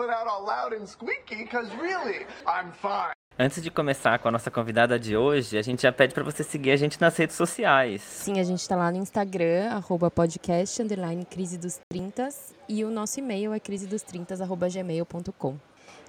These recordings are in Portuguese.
Coming out all loud and squeaky, because really, I'm fine. Antes de começar com a nossa convidada de hoje, a gente já pede para você seguir a gente nas redes sociais. Sim, a gente está lá no Instagram, arroba podcast, underline crise dos 30 e o nosso e-mail é crisedostrintas, arroba gmail.com.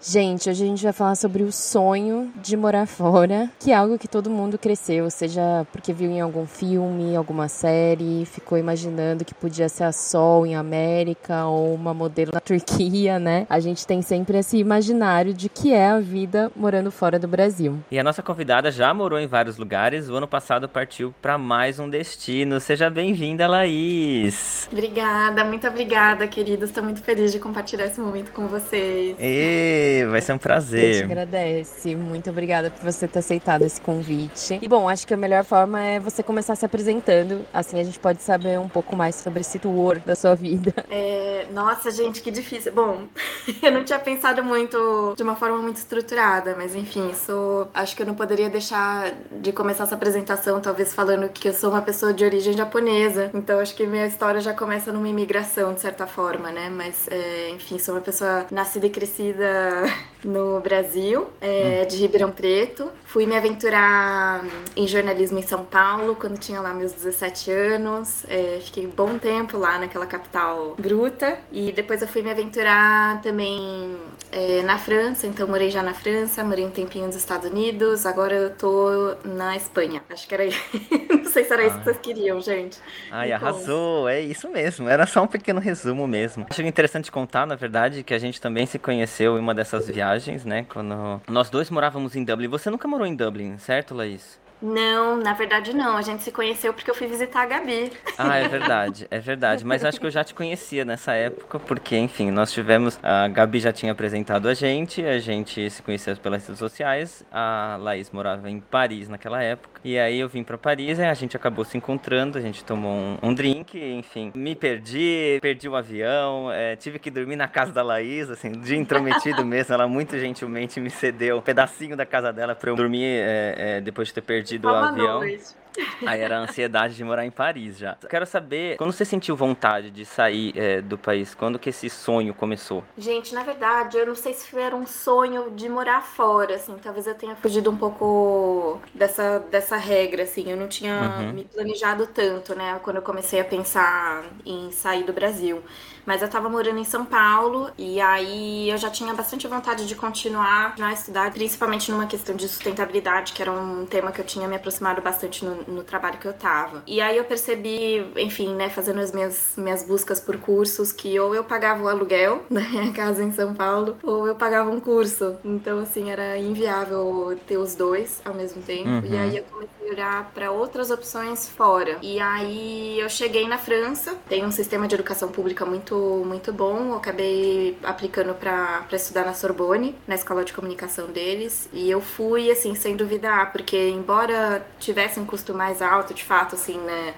Gente, hoje a gente vai falar sobre o sonho de morar fora, que é algo que todo mundo cresceu, seja porque viu em algum filme, alguma série, ficou imaginando que podia ser a Sol em América ou uma modelo na Turquia, né? A gente tem sempre esse imaginário de que é a vida morando fora do Brasil. E a nossa convidada já morou em vários lugares, o ano passado partiu para mais um destino. Seja bem-vinda, Laís. Obrigada, muito obrigada, queridos. Estou muito feliz de compartilhar esse momento com vocês. E vai ser um prazer. A gente agradece. Muito obrigada por você ter aceitado esse convite. E bom, acho que a melhor forma é você começar se apresentando. Assim a gente pode saber um pouco mais sobre esse tour da sua vida. É, nossa, gente, que difícil. Bom, eu não tinha pensado muito de uma forma muito estruturada, mas enfim, sou. Acho que eu não poderia deixar de começar essa apresentação, talvez falando que eu sou uma pessoa de origem japonesa. Então acho que minha história já começa numa imigração, de certa forma, né? Mas, é, enfim, sou uma pessoa nascida e crescida no Brasil, é, de Ribeirão Preto. Fui me aventurar em jornalismo em São Paulo quando tinha lá meus 17 anos. É, fiquei um bom tempo lá naquela capital bruta. E depois eu fui me aventurar também é, na França, então morei já na França, morei um tempinho nos Estados Unidos, agora eu tô na Espanha. Acho que era isso. Não sei se era isso que vocês queriam, gente. Ai, arrasou, é isso mesmo. Era só um pequeno resumo mesmo. Acho interessante contar, na verdade, que a gente também se conheceu em uma dessas viagens, né? Quando nós dois morávamos em Dublin. Você nunca morou em Dublin, certo, Laís? Não, na verdade não. A gente se conheceu porque eu fui visitar a Gabi. Ah, é verdade, é verdade. Mas acho que eu já te conhecia nessa época, porque, enfim, nós tivemos. A Gabi já tinha apresentado a gente, a gente se conheceu pelas redes sociais. A Laís morava em Paris naquela época. E aí eu vim para Paris e a gente acabou se encontrando, a gente tomou um, um drink, enfim. Me perdi, perdi o avião, é, tive que dormir na casa da Laís, assim, de intrometido mesmo. Ela muito gentilmente me cedeu um pedacinho da casa dela para eu dormir é, é, depois de ter perdido do avião. Noite. Aí era a ansiedade de morar em Paris já. Quero saber, quando você sentiu vontade de sair é, do país? Quando que esse sonho começou? Gente, na verdade, eu não sei se era um sonho de morar fora, assim. Talvez eu tenha fugido um pouco dessa, dessa regra, assim. Eu não tinha uhum. me planejado tanto, né? Quando eu comecei a pensar em sair do Brasil. Mas eu tava morando em São Paulo e aí eu já tinha bastante vontade de continuar a estudar, principalmente numa questão de sustentabilidade, que era um tema que eu tinha me aproximado bastante no, no trabalho que eu tava. E aí eu percebi, enfim, né, fazendo as minhas, minhas buscas por cursos, que ou eu pagava o aluguel da minha casa em São Paulo, ou eu pagava um curso. Então, assim, era inviável ter os dois ao mesmo tempo. Uhum. E aí eu comecei olhar para outras opções fora. E aí eu cheguei na França, tem um sistema de educação pública muito, muito bom. Eu acabei aplicando para estudar na Sorbonne, na escola de comunicação deles. E eu fui, assim, sem duvidar, porque embora tivesse um custo mais alto, de fato, assim, né?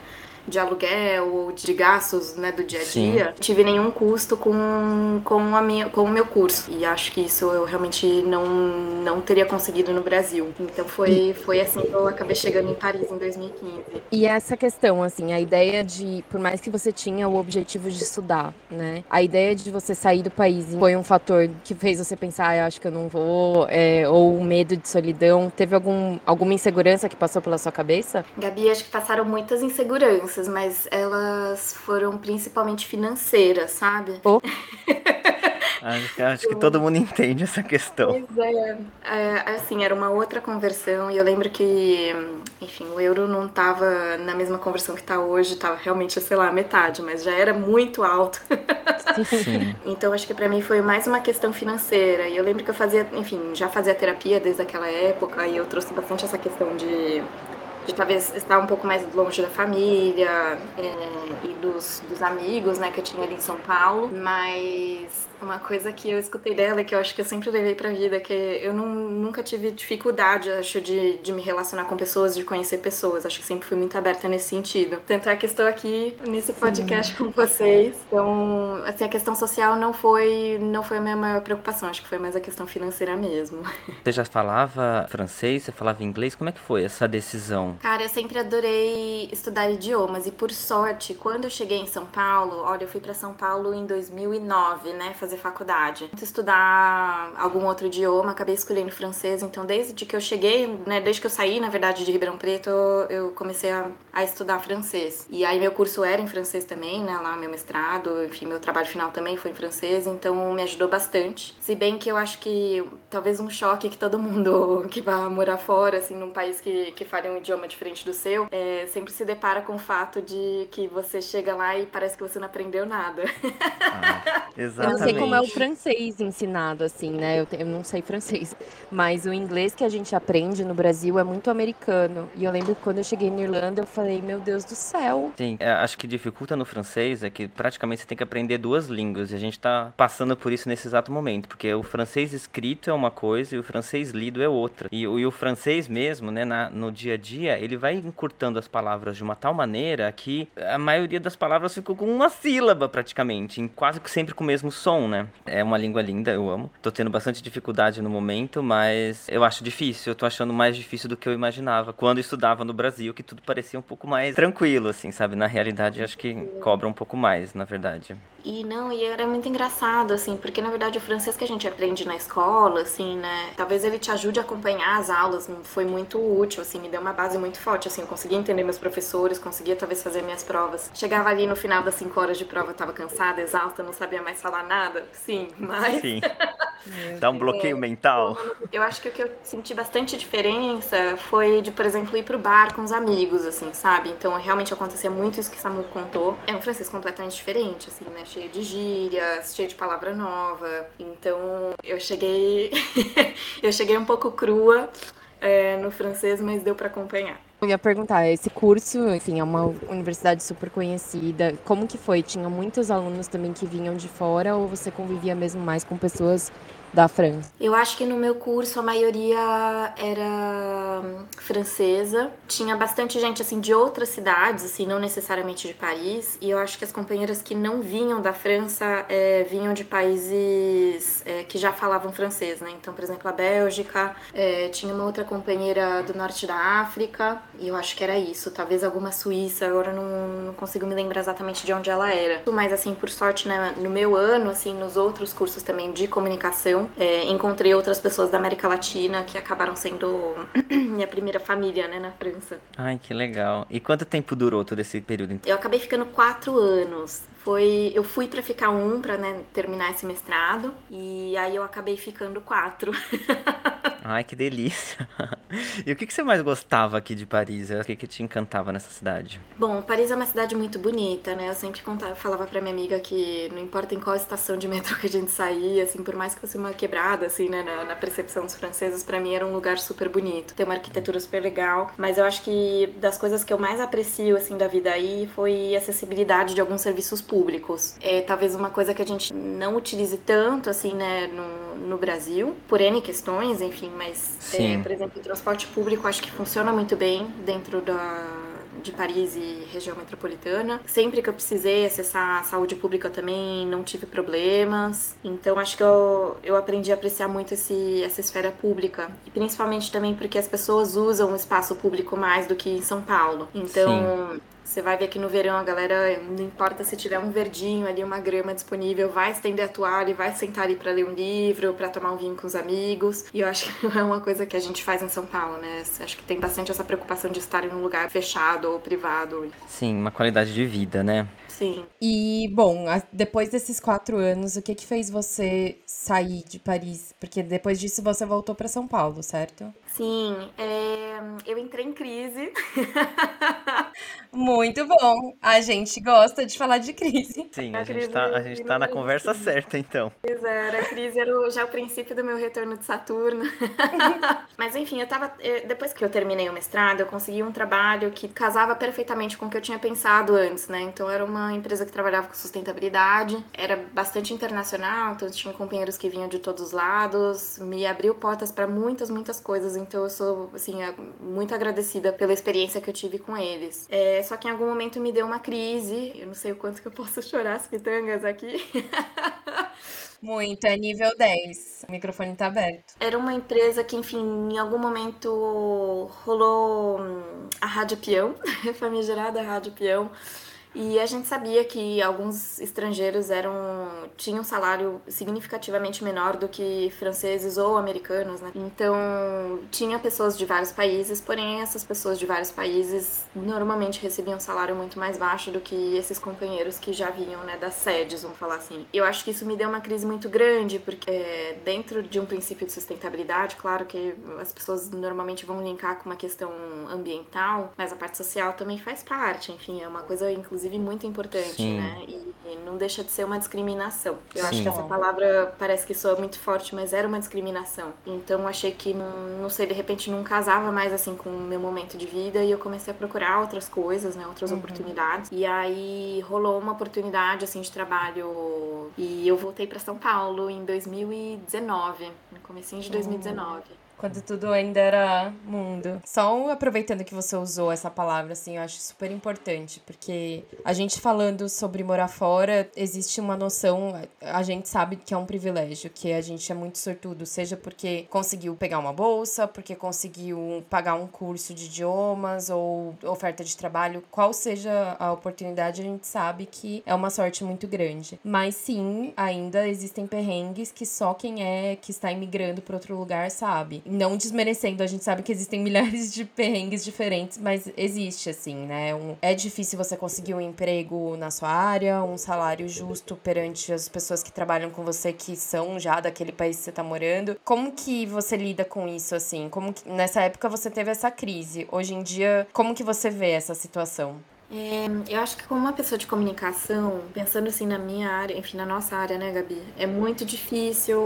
De aluguel ou de gastos né, do dia a dia, Sim. tive nenhum custo com, com, a minha, com o meu curso. E acho que isso eu realmente não, não teria conseguido no Brasil. Então foi, foi assim que eu acabei chegando em Paris em 2015. E essa questão, assim, a ideia de, por mais que você tinha o objetivo de estudar, né? A ideia de você sair do país foi um fator que fez você pensar, ah, eu acho que eu não vou, é, ou o medo de solidão. Teve algum, alguma insegurança que passou pela sua cabeça? Gabi, acho que passaram muitas inseguranças mas elas foram principalmente financeiras, sabe? Oh. Acho, acho, que todo mundo entende essa questão. Pois é. é. Assim, era uma outra conversão e eu lembro que, enfim, o euro não estava na mesma conversão que está hoje, estava realmente, sei lá, metade, mas já era muito alto. Sim. então acho que para mim foi mais uma questão financeira. E eu lembro que eu fazia, enfim, já fazia terapia desde aquela época e eu trouxe bastante essa questão de de talvez estar um pouco mais longe da família é, e dos, dos amigos, né, que eu tinha ali em São Paulo, mas uma coisa que eu escutei dela, que eu acho que eu sempre levei pra vida, que eu não, nunca tive dificuldade, acho, de, de me relacionar com pessoas, de conhecer pessoas. Acho que sempre fui muito aberta nesse sentido. Tanto é que estou aqui nesse podcast Sim. com vocês. Então, assim, a questão social não foi, não foi a minha maior preocupação. Acho que foi mais a questão financeira mesmo. Você já falava francês? Você falava inglês? Como é que foi essa decisão? Cara, eu sempre adorei estudar idiomas. E por sorte, quando eu cheguei em São Paulo, olha, eu fui para São Paulo em 2009, né? Fazer fazer faculdade. Estudar algum outro idioma, acabei escolhendo francês, então desde que eu cheguei, né, desde que eu saí, na verdade, de Ribeirão Preto, eu comecei a, a estudar francês. E aí meu curso era em francês também, né, lá meu mestrado, enfim, meu trabalho final também foi em francês, então me ajudou bastante. Se bem que eu acho que talvez um choque que todo mundo que vai morar fora, assim, num país que, que fale um idioma diferente do seu, é, sempre se depara com o fato de que você chega lá e parece que você não aprendeu nada. Ah, exatamente como é o francês ensinado, assim, né? Eu, eu, não sei francês. Mas o inglês que a gente aprende no Brasil é muito americano. E eu lembro que quando eu cheguei na Irlanda, eu falei, meu Deus do céu. Sim, é, acho que dificulta no francês é que praticamente você tem que aprender duas línguas. E a gente tá passando por isso nesse exato momento. Porque o francês escrito é uma coisa e o francês lido é outra. E, e o francês mesmo, né, na, no dia a dia, ele vai encurtando as palavras de uma tal maneira que a maioria das palavras ficou com uma sílaba praticamente, quase que sempre com o mesmo som, né? É uma língua linda, eu amo. Tô tendo bastante dificuldade no momento, mas eu acho difícil. Eu tô achando mais difícil do que eu imaginava. Quando eu estudava no Brasil, que tudo parecia um pouco mais tranquilo, assim, sabe? Na realidade, acho que cobra um pouco mais, na verdade. E não, e era muito engraçado, assim, porque na verdade o francês que a gente aprende na escola, assim, né? Talvez ele te ajude a acompanhar as aulas, foi muito útil, assim, me deu uma base muito forte, assim, eu conseguia entender meus professores, conseguia talvez fazer minhas provas. Chegava ali no final das cinco horas de prova, eu tava cansada, exausta, não sabia mais falar nada, sim, mas. Sim. Dá um bloqueio é, mental. Eu acho que o que eu senti bastante diferença foi de, por exemplo, ir pro bar com os amigos, assim, sabe? Então realmente acontecia muito isso que Samu contou. É um francês completamente diferente, assim, né? Cheio de gírias, cheio de palavra nova. Então eu cheguei eu cheguei um pouco crua é, no francês, mas deu para acompanhar. Eu ia perguntar, esse curso, enfim, é uma universidade super conhecida. Como que foi? Tinha muitos alunos também que vinham de fora ou você convivia mesmo mais com pessoas da França? Eu acho que no meu curso a maioria era hum, francesa. Tinha bastante gente assim de outras cidades, assim, não necessariamente de Paris. E eu acho que as companheiras que não vinham da França é, vinham de países é, que já falavam francês, né? Então, por exemplo, a Bélgica, é, tinha uma outra companheira do norte da África, e eu acho que era isso. Talvez alguma Suíça, agora não, não consigo me lembrar exatamente de onde ela era. Mas, assim, por sorte, né, no meu ano, assim, nos outros cursos também de comunicação, é, encontrei outras pessoas da América Latina que acabaram sendo minha primeira família, né, na França. Ai, que legal. E quanto tempo durou todo esse período? Eu acabei ficando quatro anos. Foi, eu fui para ficar um para né, terminar esse mestrado e aí eu acabei ficando quatro. Ai, que delícia. E o que, você mais gostava aqui de Paris? O que, que te encantava nessa cidade? Bom, Paris é uma cidade muito bonita, né? Eu sempre contava, falava pra minha amiga que não importa em qual estação de metrô que a gente saía, assim, por mais que fosse uma quebrada, assim, né, na, na percepção dos franceses, para mim era um lugar super bonito. Tem uma arquitetura super legal, mas eu acho que das coisas que eu mais aprecio, assim, da vida aí foi a acessibilidade de alguns serviços públicos. É talvez uma coisa que a gente não utilize tanto, assim, né, no, no Brasil, por N questões, enfim, mas, é, por exemplo, o transporte público acho que funciona muito bem dentro da, de Paris e região metropolitana. Sempre que eu precisei acessar a saúde pública também não tive problemas. Então acho que eu, eu aprendi a apreciar muito esse, essa esfera pública. E principalmente também porque as pessoas usam o espaço público mais do que em São Paulo. Então Sim. Você vai ver aqui no verão, a galera, não importa se tiver um verdinho ali, uma grama disponível, vai estender a toalha e vai sentar ali para ler um livro, para tomar um vinho com os amigos. E eu acho que não é uma coisa que a gente faz em São Paulo, né? Acho que tem bastante essa preocupação de estar em um lugar fechado ou privado. Sim, uma qualidade de vida, né? Sim. E, bom, depois desses quatro anos, o que que fez você sair de Paris? Porque depois disso você voltou para São Paulo, certo? Sim, é, eu entrei em crise. Muito bom. A gente gosta de falar de crise. Sim, a, a gente tá, a gente tá na conversa certa, então. Pois é, a crise era o, já o princípio do meu retorno de Saturno. Mas enfim, eu tava. Depois que eu terminei o mestrado, eu consegui um trabalho que casava perfeitamente com o que eu tinha pensado antes, né? Então era uma empresa que trabalhava com sustentabilidade, era bastante internacional, então tinha companheiros que vinham de todos os lados, me abriu portas para muitas, muitas coisas então eu sou, assim, muito agradecida pela experiência que eu tive com eles. É, só que em algum momento me deu uma crise, eu não sei o quanto que eu posso chorar as pitangas aqui. Muito, é nível 10. O microfone tá aberto. Era uma empresa que, enfim, em algum momento rolou hum, a Rádio Peão, famigerada Rádio Peão. E a gente sabia que alguns estrangeiros eram tinham um salário significativamente menor do que franceses ou americanos, né? Então, tinha pessoas de vários países, porém essas pessoas de vários países normalmente recebiam um salário muito mais baixo do que esses companheiros que já vinham, né, das sedes, vamos falar assim. Eu acho que isso me deu uma crise muito grande, porque é, dentro de um princípio de sustentabilidade, claro que as pessoas normalmente vão linkar com uma questão ambiental, mas a parte social também faz parte, enfim, é uma coisa inclusive inclusive, muito importante, Sim. né? E, e, não deixa de ser uma discriminação. Eu Sim. acho que essa palavra parece que soa muito forte, mas era uma discriminação. Então, achei que, não, não sei, de repente não casava mais, assim, com o meu momento de vida e eu comecei a procurar outras coisas, né? Outras uhum. oportunidades. E aí, rolou uma oportunidade, assim, de trabalho e eu voltei para São Paulo em 2019, no comecinho de 2019. Uhum quando tudo ainda era mundo. Só aproveitando que você usou essa palavra, assim, eu acho super importante, porque a gente falando sobre morar fora, existe uma noção, a gente sabe que é um privilégio, que a gente é muito sortudo, seja porque conseguiu pegar uma bolsa, porque conseguiu pagar um curso de idiomas ou oferta de trabalho, qual seja a oportunidade, a gente sabe que é uma sorte muito grande. Mas sim, ainda existem perrengues que só quem é que está imigrando para outro lugar sabe não desmerecendo, a gente sabe que existem milhares de perrengues diferentes, mas existe, assim, né? Um, é difícil você conseguir um emprego na sua área, um salário justo perante as pessoas que trabalham com você que são já daquele país que você tá morando. Como que você lida com isso, assim? Como que, nessa época você teve essa crise? Hoje em dia, como que você vê essa situação? É, eu acho que como uma pessoa de comunicação, pensando assim na minha área, enfim, na nossa área, né, Gabi? É muito difícil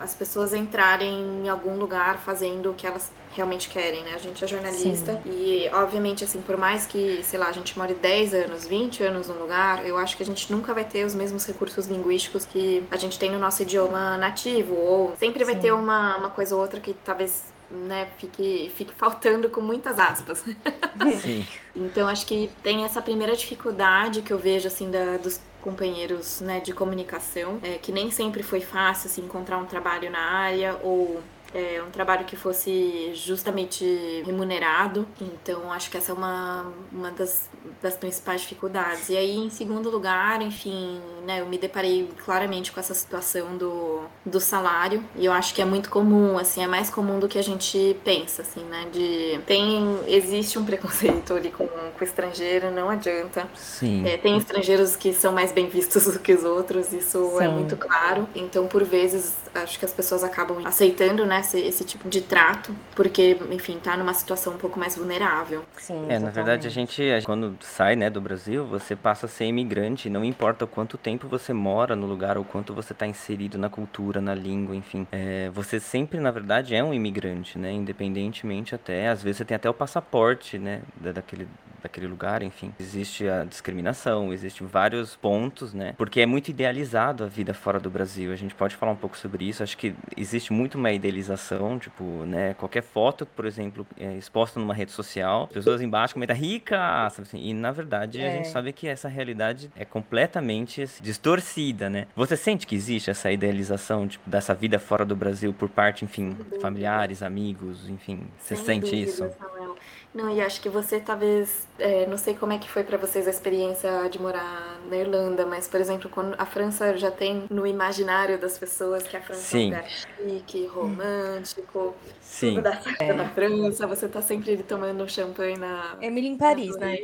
as pessoas entrarem em algum lugar fazendo o que elas realmente querem, né? A gente é jornalista Sim. e, obviamente, assim, por mais que, sei lá, a gente more 10 anos, 20 anos num lugar, eu acho que a gente nunca vai ter os mesmos recursos linguísticos que a gente tem no nosso idioma nativo, ou sempre vai Sim. ter uma, uma coisa ou outra que talvez né, fique, fique faltando com muitas aspas. Sim. então acho que tem essa primeira dificuldade que eu vejo assim da, dos companheiros né, de comunicação, é, que nem sempre foi fácil assim, encontrar um trabalho na área ou é, um trabalho que fosse justamente remunerado. Então, acho que essa é uma, uma das, das principais dificuldades. E aí, em segundo lugar, enfim, né, eu me deparei claramente com essa situação do, do salário. E eu acho que é muito comum, assim, é mais comum do que a gente pensa, assim, né? De. Tem. Existe um preconceito ali com, com o estrangeiro, não adianta. Sim. É, tem estrangeiros que são mais bem vistos do que os outros, isso é Sim. é muito claro. Então, por vezes, acho que as pessoas acabam aceitando, né? Esse, esse tipo de trato, porque, enfim, tá numa situação um pouco mais vulnerável. Sim, é, na verdade, a gente, quando sai, né, do Brasil, você passa a ser imigrante, não importa o quanto tempo você mora no lugar, ou quanto você tá inserido na cultura, na língua, enfim. É, você sempre, na verdade, é um imigrante, né, independentemente até, às vezes você tem até o passaporte, né, daquele, daquele lugar, enfim. Existe a discriminação, existem vários pontos, né, porque é muito idealizado a vida fora do Brasil. A gente pode falar um pouco sobre isso, acho que existe muito uma idealização tipo, né, qualquer foto, por exemplo, é, exposta numa rede social, pessoas embaixo comentam rica, assim, e na verdade é. a gente sabe que essa realidade é completamente assim, distorcida, né? Você sente que existe essa idealização, tipo, dessa vida fora do Brasil por parte, enfim, familiares, amigos, enfim, você Sem sente dúvida, isso? Samuel. Não, e acho que você talvez, é, não sei como é que foi para vocês a experiência de morar na Irlanda, mas, por exemplo, quando a França já tem no imaginário das pessoas que a França Sim. é um lugar chique, romântico, Sim. tudo dá certo é. na França, você tá sempre tomando champanhe na... Emily em Paris, né?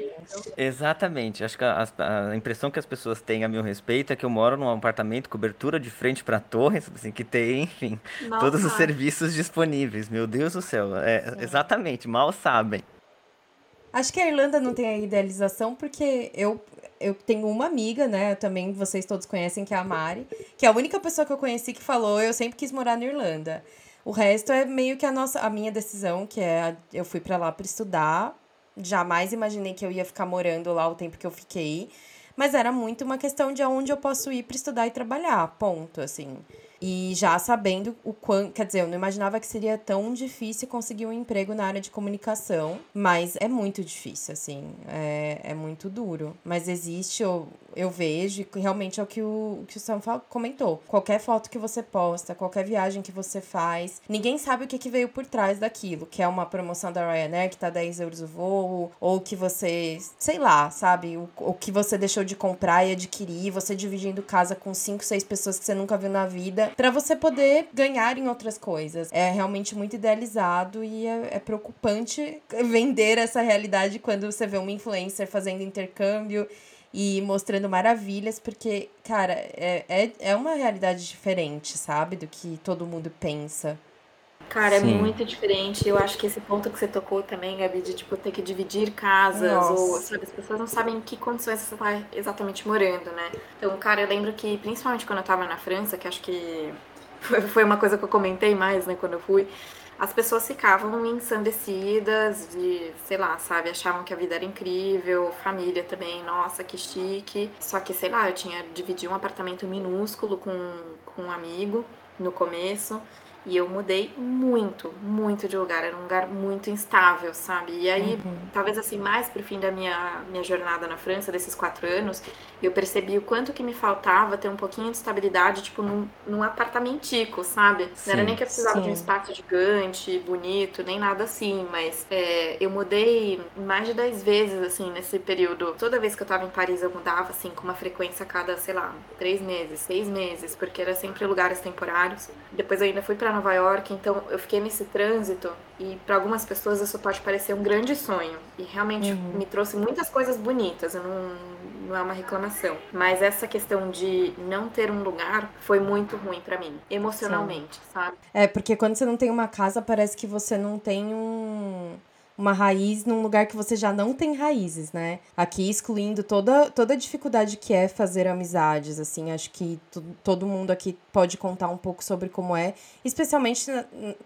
Exatamente, acho que a, a, impressão que as pessoas têm a meu respeito é que eu moro num apartamento, cobertura de frente para torres, assim, que tem, enfim, Nossa. todos os serviços disponíveis, meu Deus do céu, é, exatamente, mal sabem. Acho que a Irlanda não tem a idealização porque eu, eu tenho uma amiga, né? Também vocês todos conhecem, que é a Mari, que é a única pessoa que eu conheci que falou: eu sempre quis morar na Irlanda. O resto é meio que a nossa, a minha decisão, que é eu fui para lá para estudar. Jamais imaginei que eu ia ficar morando lá o tempo que eu fiquei, mas era muito uma questão de aonde eu posso ir para estudar e trabalhar, ponto, assim. E já sabendo o quanto. Quer dizer, eu não imaginava que seria tão difícil conseguir um emprego na área de comunicação. Mas é muito difícil, assim. É, é muito duro. Mas existe, eu, eu vejo, realmente é o que o, que o Sam comentou. Qualquer foto que você posta, qualquer viagem que você faz, ninguém sabe o que, que veio por trás daquilo. Que é uma promoção da Ryanair que tá 10 euros o voo, ou que você, sei lá, sabe? O, o que você deixou de comprar e adquirir, você dividindo casa com 5, 6 pessoas que você nunca viu na vida para você poder ganhar em outras coisas. É realmente muito idealizado e é, é preocupante vender essa realidade quando você vê uma influencer fazendo intercâmbio e mostrando maravilhas, porque, cara, é, é, é uma realidade diferente, sabe? Do que todo mundo pensa. Cara, é Sim. é muito diferente. Eu acho que esse ponto que você tocou também, Gabi, de tipo, ter que dividir casas, Nossa. ou sabe, as pessoas não sabem em que condições você está exatamente morando, né? Então, cara, eu lembro que, principalmente quando eu tava na França, que acho que foi uma coisa que eu comentei mais, né, quando eu fui, as pessoas ficavam ensandecidas de, sei lá, sabe, achavam que a vida era incrível, família também, nossa, que chique. Só que, sei lá, eu tinha dividido um apartamento minúsculo com, com um amigo no começo. E eu mudei muito, muito de lugar. Era um lugar muito instável, sabe? E aí, uhum. talvez assim, mais pro fim da minha, minha jornada na França, desses quatro anos, eu percebi o quanto que me faltava ter um pouquinho de estabilidade, tipo, num, num apartamentico, sabe? Sim, não era nem que eu precisava sim. de um espaço gigante, bonito, nem nada assim, mas é, eu mudei mais de dez vezes, assim, nesse período. Toda vez que eu tava em Paris, eu mudava, assim, com uma frequência a cada, sei lá, três meses, seis meses, porque era sempre lugares temporários. Depois eu ainda fui para Nova York, então eu fiquei nesse trânsito e para algumas pessoas isso pode parecer um grande sonho e realmente uhum. me trouxe muitas coisas bonitas, eu não, não é uma reclamação, mas essa questão de não ter um lugar foi muito ruim para mim, emocionalmente, Sim. sabe? É, porque quando você não tem uma casa, parece que você não tem um uma raiz num lugar que você já não tem raízes, né? Aqui excluindo toda, toda a dificuldade que é fazer amizades, assim, acho que todo mundo aqui pode contar um pouco sobre como é, especialmente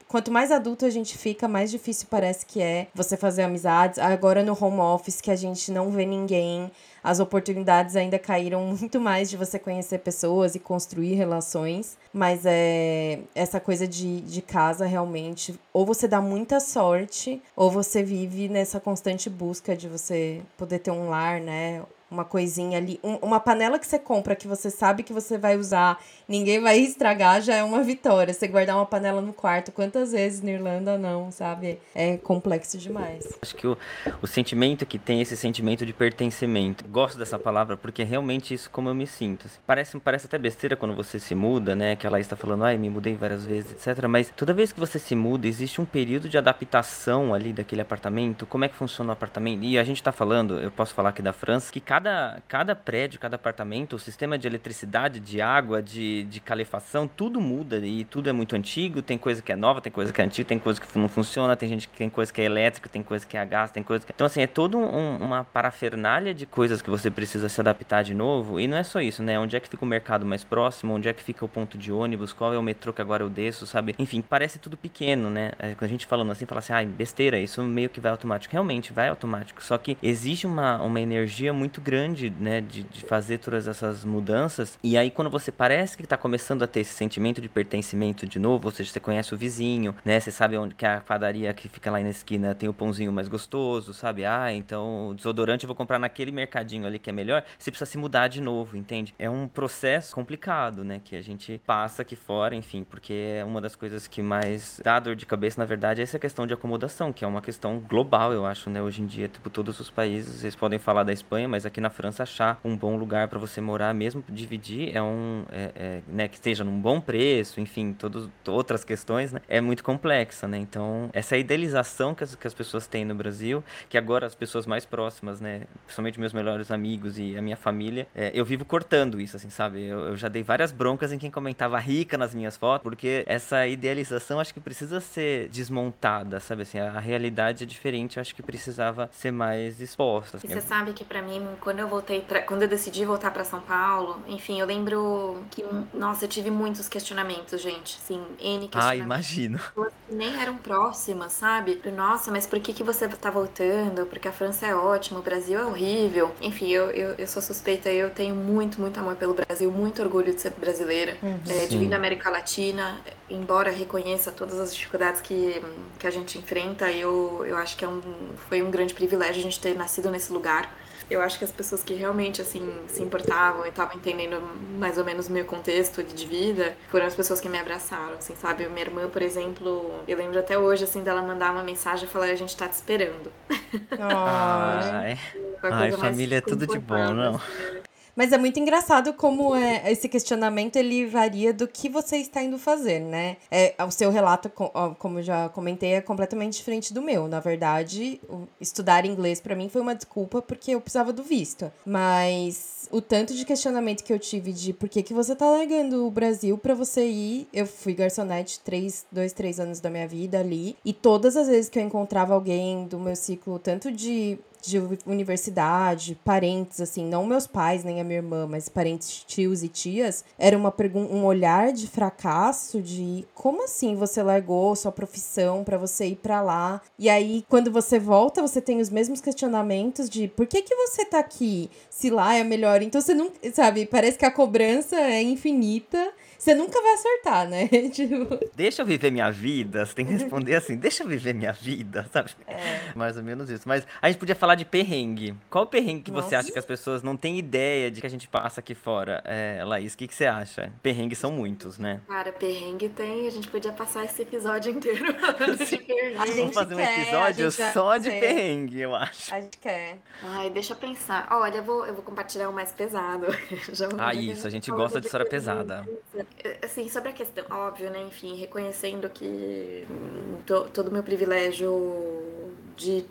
quanto mais adulto a gente fica, mais difícil parece que é você fazer amizades. Agora no home office que a gente não vê ninguém, as oportunidades ainda caíram muito mais de você conhecer pessoas e construir relações. Mas é essa coisa de, de casa realmente, ou você dá muita sorte, ou você vive nessa constante busca de você poder ter um lar, né? Uma coisinha ali, um, uma panela que você compra que você sabe que você vai usar, ninguém vai estragar, já é uma vitória. Você guardar uma panela no quarto, quantas vezes na Irlanda não, sabe? É complexo demais. Acho que o, o sentimento que tem esse sentimento de pertencimento. Gosto dessa palavra porque é realmente isso como eu me sinto. Assim. Parece, parece até besteira quando você se muda, né? Que ela está falando, ai, me mudei várias vezes, etc. Mas toda vez que você se muda, existe um período de adaptação ali daquele apartamento. Como é que funciona o apartamento? E a gente tá falando, eu posso falar aqui da França, que cada cada, cada prédio, cada apartamento, o sistema de eletricidade, de água, de, de calefação, tudo muda e tudo é muito antigo. Tem coisa que é nova, tem coisa que é antiga, tem coisa que não funciona, tem gente que tem coisa que é elétrica, tem coisa que é a gás, tem coisa que... Então, assim, é toda um, uma parafernália de coisas que você precisa se adaptar de novo. E não é só isso, né? Onde é que fica o mercado mais próximo? Onde é que fica o ponto de ônibus? Qual é o metrô que agora eu desço, sabe? Enfim, parece tudo pequeno, né? É, quando a gente falando assim, fala assim, ai, besteira, isso meio que vai automático. Realmente vai automático. Só que existe uma, uma energia muito grande grande, né, de, de fazer todas essas mudanças. E aí, quando você parece que está começando a ter esse sentimento de pertencimento de novo, ou seja, você conhece o vizinho, né, você sabe onde que a padaria que fica lá na esquina tem o pãozinho mais gostoso, sabe? Ah, então o desodorante eu vou comprar naquele mercadinho ali que é melhor. Você precisa se mudar de novo, entende? É um processo complicado, né, que a gente passa aqui fora, enfim, porque é uma das coisas que mais dá dor de cabeça, na verdade, é essa questão de acomodação, que é uma questão global, eu acho, né, hoje em dia, tipo, todos os países, vocês podem falar da Espanha, mas aqui na França achar um bom lugar para você morar, mesmo dividir, é um, é, é, né, que esteja num bom preço, enfim, todas outras questões, né, é muito complexa, né, então essa idealização que as, que as pessoas têm no Brasil, que agora as pessoas mais próximas, né, principalmente meus melhores amigos e a minha família, é, eu vivo cortando isso, assim, sabe, eu, eu já dei várias broncas em quem comentava rica nas minhas fotos, porque essa idealização acho que precisa ser desmontada, sabe, assim, a, a realidade é diferente, acho que precisava ser mais exposta. E você sabe que para mim, quando eu voltei, pra, quando eu decidi voltar para São Paulo, enfim, eu lembro que, nossa, eu tive muitos questionamentos, gente, assim, N questionamentos. Ah, imagino. Que nem eram próximas, sabe? Nossa, mas por que, que você tá voltando? Porque a França é ótima, o Brasil é horrível. Enfim, eu, eu, eu sou suspeita, eu tenho muito, muito amor pelo Brasil, muito orgulho de ser brasileira, uhum. é, de vir da América Latina, embora reconheça todas as dificuldades que, que a gente enfrenta, eu, eu acho que é um, foi um grande privilégio a gente ter nascido nesse lugar. Eu acho que as pessoas que realmente, assim, se importavam e estavam entendendo mais ou menos o meu contexto de vida foram as pessoas que me abraçaram, assim, sabe? Minha irmã, por exemplo, eu lembro até hoje, assim, dela mandar uma mensagem e falar: a gente tá te esperando. Ai, Ai família é tudo de bom, não? Assim. Mas é muito engraçado como é, esse questionamento ele varia do que você está indo fazer, né? É, o seu relato, como já comentei, é completamente diferente do meu. Na verdade, estudar inglês para mim foi uma desculpa porque eu precisava do visto. Mas o tanto de questionamento que eu tive de por que, que você tá largando o Brasil para você ir. Eu fui garçonete três, dois, três anos da minha vida ali. E todas as vezes que eu encontrava alguém do meu ciclo, tanto de de universidade, parentes, assim, não meus pais nem a minha irmã, mas parentes, tios e tias, era uma um olhar de fracasso, de como assim você largou sua profissão para você ir para lá? E aí, quando você volta, você tem os mesmos questionamentos de por que que você tá aqui? Se lá é melhor. Então você não, sabe, parece que a cobrança é infinita você nunca vai acertar, né? tipo... Deixa eu viver minha vida. Você tem que responder assim, deixa eu viver minha vida, sabe? É. Mais ou menos isso. Mas a gente podia falar de perrengue. Qual perrengue que Nossa. você acha que as pessoas não têm ideia de que a gente passa aqui fora? É, Laís, o que, que você acha? Perrengues são muitos, né? Cara, perrengue tem. A gente podia passar esse episódio inteiro a gente Vamos fazer quer, um episódio só de quer. perrengue, eu acho. A gente quer. Ai, deixa eu pensar. Olha, eu vou, eu vou compartilhar o mais pesado. ah, isso. A gente gosta de história pesada. Assim, sobre a questão, óbvio, né? Enfim, reconhecendo que to, todo o meu privilégio de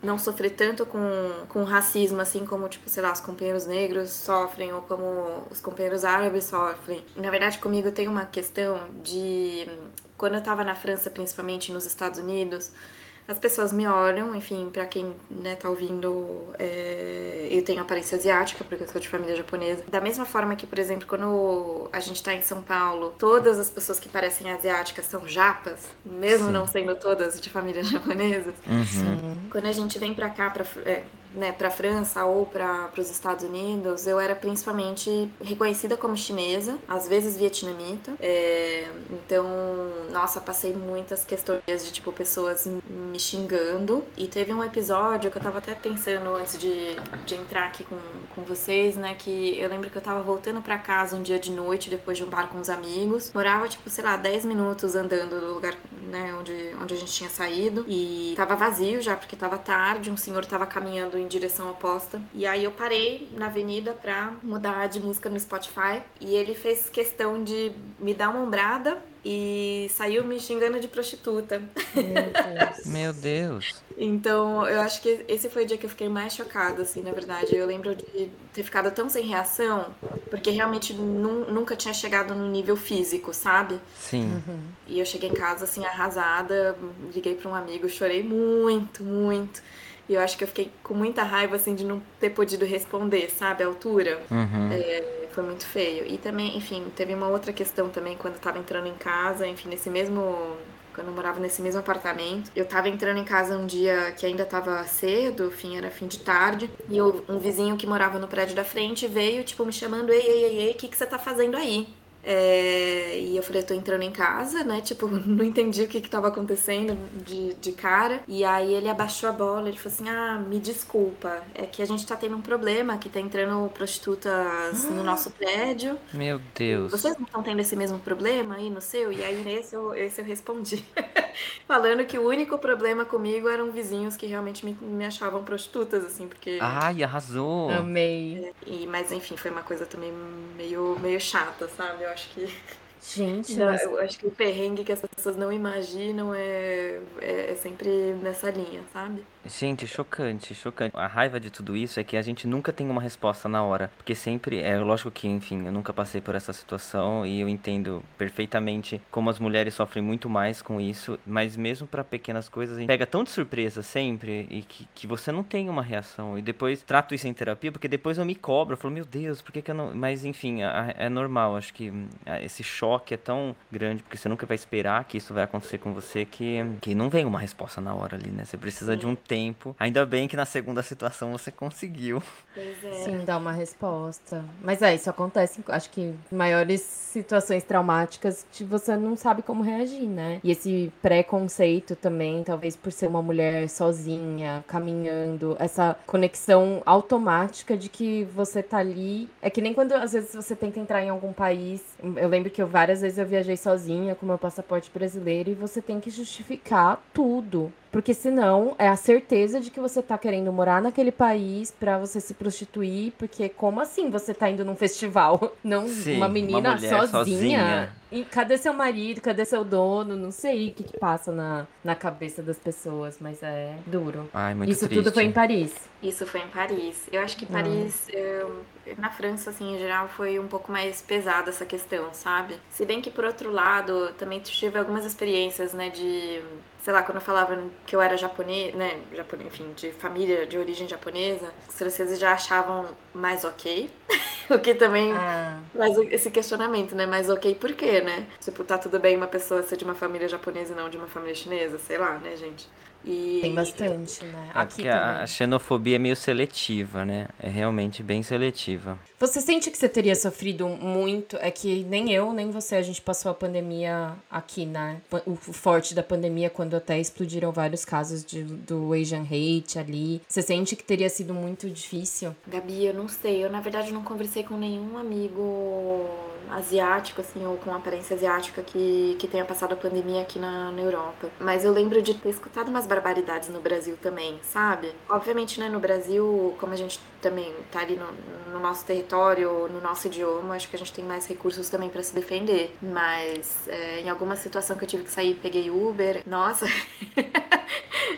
não sofrer tanto com, com racismo, assim como, tipo, sei lá, os companheiros negros sofrem ou como os companheiros árabes sofrem. Na verdade, comigo tem uma questão de. Quando eu tava na França, principalmente nos Estados Unidos, as pessoas me olham, enfim, para quem né, tá ouvindo, é, eu tenho aparência asiática, porque eu sou de família japonesa. Da mesma forma que, por exemplo, quando a gente tá em São Paulo, todas as pessoas que parecem asiáticas são japas, mesmo Sim. não sendo todas de família japonesa. Uhum. Quando a gente vem pra cá, pra, é, né, para a França ou para os Estados Unidos, eu era principalmente reconhecida como chinesa, às vezes vietnamita. É, então, nossa, passei muitas questões de tipo pessoas me xingando. E teve um episódio que eu tava até pensando antes de, de entrar aqui com, com vocês, né, que eu lembro que eu tava voltando para casa um dia de noite depois de um bar com os amigos. Morava tipo, sei lá, 10 minutos andando do lugar, né, onde onde a gente tinha saído e tava vazio já porque tava tarde, um senhor tava caminhando em em direção oposta. E aí eu parei na avenida pra mudar de música no Spotify. E ele fez questão de me dar uma ombrada e saiu me xingando de prostituta. Meu Deus. Meu Deus. Então, eu acho que esse foi o dia que eu fiquei mais chocada, assim, na verdade. Eu lembro de ter ficado tão sem reação, porque realmente nunca tinha chegado no nível físico, sabe? Sim. Uhum. E eu cheguei em casa, assim, arrasada, liguei para um amigo, chorei muito, muito. E eu acho que eu fiquei com muita raiva, assim, de não ter podido responder, sabe, a altura. Uhum. É, foi muito feio. E também, enfim, teve uma outra questão também quando eu tava entrando em casa, enfim, nesse mesmo quando eu morava nesse mesmo apartamento. Eu tava entrando em casa um dia que ainda tava cedo, fim, era fim de tarde, e um vizinho que morava no prédio da frente veio, tipo, me chamando, ei, ei, ei, ei, o que, que você tá fazendo aí? É, e eu falei, eu tô entrando em casa, né? Tipo, não entendi o que que tava acontecendo de, de cara. E aí ele abaixou a bola, ele falou assim: Ah, me desculpa, é que a gente tá tendo um problema, que tá entrando prostitutas no nosso prédio. Meu Deus. Vocês não estão tendo esse mesmo problema aí no seu? E aí nesse eu, esse eu respondi. Falando que o único problema comigo eram vizinhos que realmente me, me achavam prostitutas, assim, porque. Ai, arrasou! Amei. É, e, mas enfim, foi uma coisa também meio, meio chata, sabe? Eu acho que. Gente, Não, mas... eu acho que o perrengue que as pessoas não imaginam é, é, é sempre nessa linha, sabe? Gente, chocante, chocante. A raiva de tudo isso é que a gente nunca tem uma resposta na hora. Porque sempre, é lógico que, enfim, eu nunca passei por essa situação e eu entendo perfeitamente como as mulheres sofrem muito mais com isso. Mas mesmo para pequenas coisas, a gente pega tão de surpresa sempre e que, que você não tem uma reação. E depois trato isso em terapia, porque depois eu me cobro. Eu falo, meu Deus, por que, que eu não. Mas enfim, é normal. Acho que esse choque é tão grande, porque você nunca vai esperar que isso vai acontecer com você, que, que não vem uma resposta na hora ali, né? Você precisa Sim. de um tempo tempo. Ainda bem que na segunda situação você conseguiu. Pois é. Sim, dar uma resposta. Mas é, isso acontece, acho que maiores situações traumáticas que você não sabe como reagir, né? E esse preconceito também, talvez por ser uma mulher sozinha, caminhando, essa conexão automática de que você tá ali. É que nem quando às vezes você tenta entrar em algum país. Eu lembro que eu várias vezes eu viajei sozinha com meu passaporte brasileiro e você tem que justificar tudo. Porque senão é a certeza de que você tá querendo morar naquele país para você se prostituir, porque como assim você tá indo num festival? Não Sim, uma menina uma sozinha. sozinha. E cadê seu marido? Cadê seu dono? Não sei o que, que passa na, na cabeça das pessoas, mas é duro. Ai, muito Isso triste. tudo foi em Paris. Isso foi em Paris. Eu acho que Paris, eu, na França, assim, em geral, foi um pouco mais pesada essa questão, sabe? Se bem que, por outro lado, também tive algumas experiências, né, de sei lá, quando eu falava que eu era japonês, né, japonês, enfim, de família de origem japonesa, os franceses já achavam mais ok. o que também. Ah. Mas esse questionamento, né? Mais ok por quê, né? Tipo, tá tudo bem uma pessoa ser de uma família japonesa e não de uma família chinesa, sei lá, né, gente? E... Tem bastante, né? É Aqui também. a xenofobia é meio seletiva, né? É realmente bem seletiva. Você sente que você teria sofrido muito? É que nem eu, nem você, a gente passou a pandemia aqui, né? O forte da pandemia, quando até explodiram vários casos de, do Asian hate ali. Você sente que teria sido muito difícil? Gabi, eu não sei. Eu, na verdade, não conversei com nenhum amigo asiático, assim, ou com aparência asiática que, que tenha passado a pandemia aqui na, na Europa. Mas eu lembro de ter escutado umas barbaridades no Brasil também, sabe? Obviamente, né, no Brasil, como a gente também tá ali no, no nosso território, no nosso idioma, acho que a gente tem mais recursos também para se defender. Mas é, em alguma situação que eu tive que sair, peguei Uber. Nossa!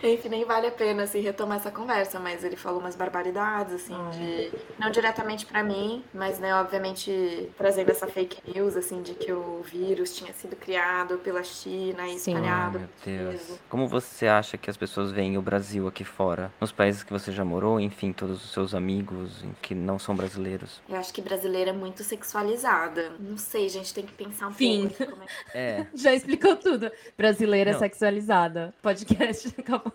Enfim, nem vale a pena assim, retomar essa conversa, mas ele falou umas barbaridades, assim, de. Não diretamente para mim, mas, né, obviamente, trazendo essa fake news, assim, de que o vírus tinha sido criado pela China e Sim. espalhado. Ai, meu Deus. Como você acha que as pessoas veem o Brasil aqui fora? Nos países que você já morou, enfim, todos os seus amigos que não são brasileiros. Eu acho que brasileira é muito sexualizada. Não sei, gente, tem que pensar um Fim. pouco. Como é... É. Já explicou tudo. Brasileira Não. sexualizada. Podcast acabou.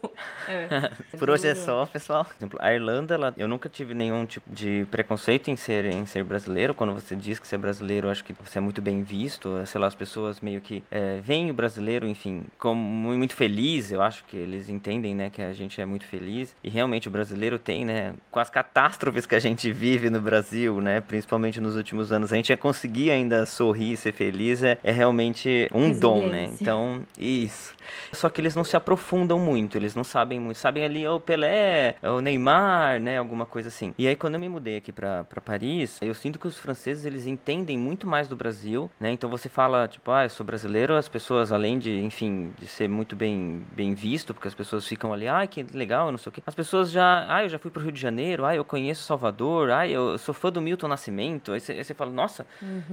É. Por hoje é só, pessoal. Por exemplo, a Irlanda, ela- eu nunca tive nenhum tipo de preconceito em ser, em ser brasileiro. Quando você diz que você é brasileiro, eu acho que você é muito bem visto. Sei lá, as pessoas meio que é, veem o brasileiro, enfim, como mu- muito feliz. Eu acho que eles entendem, né, que a gente é muito feliz. E realmente o brasileiro tem, né, com as catástrofes que a gente vive no Brasil, né, principalmente nos últimos anos, a gente é conseguir ainda sorrir, ser feliz, é, é realmente um dom, né? Então, isso. Só que eles não se aprofundam muito, eles não sabem muito. Sabem ali o Pelé, o Neymar, né? Alguma coisa assim. E aí, quando eu me mudei aqui pra, pra Paris, eu sinto que os franceses, eles entendem muito mais do Brasil, né? Então você fala, tipo, ah, eu sou brasileiro, as pessoas, além de, enfim, de ser muito bem, bem visto, porque as pessoas ficam ali, ah, que legal, não sei o quê. As pessoas já, ah, eu já fui pro Rio de Janeiro, ah, eu conheço Salvador, ah, eu sou fã do Milton Nascimento. Aí você, fala, nossa,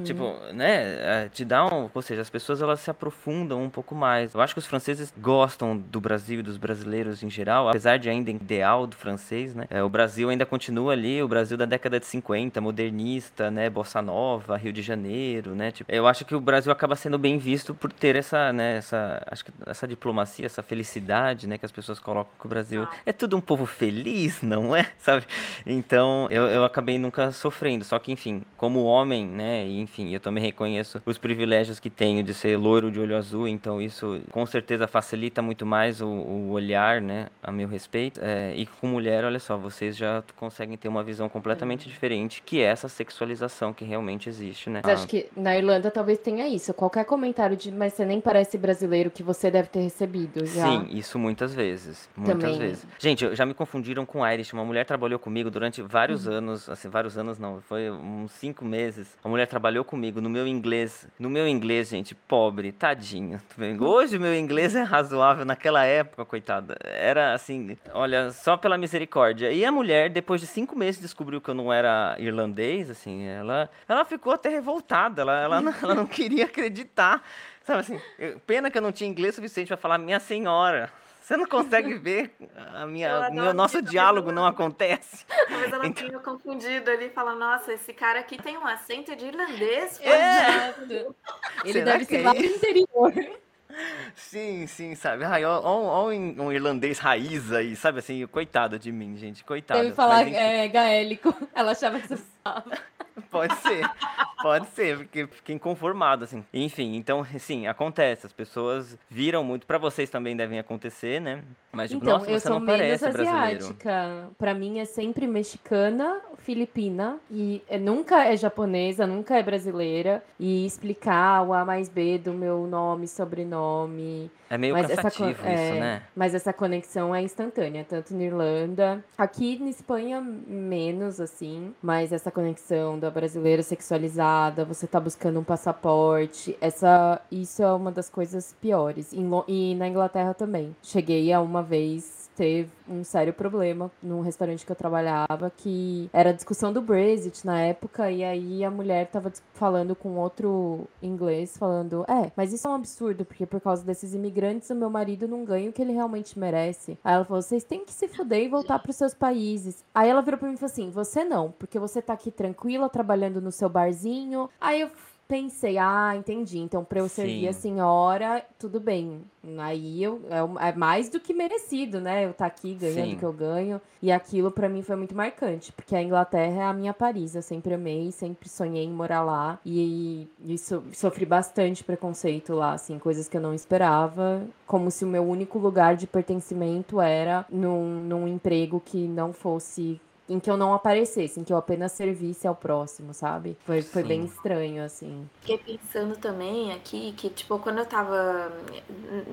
Tipo, né, é, te dá um, ou seja, as pessoas elas se aprofundam um pouco mais. Eu acho que os franceses gostam do Brasil e dos brasileiros em geral, apesar de ainda ideal do francês, né? É, o Brasil ainda continua ali, o Brasil da década de 50, modernista, né? Bossa Nova, Rio de Janeiro, né? Tipo, eu acho que o Brasil acaba sendo bem visto por ter essa, né? Essa, acho que essa diplomacia, essa felicidade, né? Que as pessoas colocam que o Brasil é tudo um povo feliz, não é? Sabe? Então, eu, eu acabei nunca sofrendo. Só que, enfim, como homem, né? E, enfim, eu também reconheço os privilégios que tenho de ser loiro de olho azul, então isso com certeza facilita muito mais o, o olhar, né? A meu respeito. É, e com mulher, olha só, vocês já conseguem ter uma visão completamente uhum. diferente, que é essa sexualização que realmente existe, né? Mas acho que na Irlanda talvez tenha isso. Qualquer comentário de, mas você nem parece brasileiro que você deve ter recebido já. Sim, isso muitas vezes. Muitas Também. vezes. Gente, já me confundiram com Irish. Uma mulher trabalhou comigo durante vários uhum. anos, assim, vários anos não, foi uns cinco meses. A mulher trabalhou comigo no meu inglês, no meu inglês, gente, pobre, tadinho. Hoje o meu inglês é razoável, naquela época, coitada, era assim, olha, só pela misericórdia. E a mulher, depois de cinco meses, descobriu que eu não era irlandês, assim, ela, ela ficou até revoltada, ela, ela, não, ela não queria acreditar. Sabe assim, pena que eu não tinha inglês suficiente para falar minha senhora. Você não consegue ver a minha, meu nosso diálogo não acontece. Talvez ela então... tenha confundido ali, fala, nossa, esse cara aqui tem um acento de irlandês. É. Ele Será deve ser lá do interior. Sim, sim, sabe? Ai, ó, ó, ó, um irlandês raiz aí, sabe assim? Coitado de mim, gente, coitado. Deve falar Mas, é, gaélico. Ela achava que você Pode ser, pode ser, porque fiquei inconformado, assim. Enfim, então, sim, acontece. As pessoas viram muito. Para vocês também devem acontecer, né? Mas, tipo, então, nossa, eu você sou não parece asiática. Para mim é sempre mexicana, filipina e é, nunca é japonesa, nunca é brasileira. E explicar o A mais B do meu nome, sobrenome. É meio mas cansativo essa, isso, é, né? Mas essa conexão é instantânea, tanto na Irlanda, aqui na Espanha menos assim, mas essa conexão da brasileira sexualizada, você tá buscando um passaporte, essa isso é uma das coisas piores. E, e na Inglaterra também. Cheguei a uma vez teve um sério problema num restaurante que eu trabalhava, que era a discussão do Brexit na época, e aí a mulher tava falando com outro inglês, falando, é, mas isso é um absurdo, porque por causa desses imigrantes o meu marido não ganha o que ele realmente merece. Aí ela falou, vocês têm que se fuder e voltar pros seus países. Aí ela virou pra mim e falou assim, você não, porque você tá aqui tranquila, trabalhando no seu barzinho. Aí eu pensei, ah, entendi. Então, para eu servir Sim. a senhora, tudo bem. Aí eu é, é, mais do que merecido, né? Eu estar tá aqui ganhando o que eu ganho. E aquilo para mim foi muito marcante, porque a Inglaterra é a minha Paris. Eu sempre amei, sempre sonhei em morar lá. E, e so, sofri bastante preconceito lá, assim, coisas que eu não esperava. Como se o meu único lugar de pertencimento era num, num emprego que não fosse em que eu não aparecesse, em que eu apenas servisse ao próximo, sabe? Foi, foi bem estranho, assim. Fiquei pensando também aqui que, tipo, quando eu tava.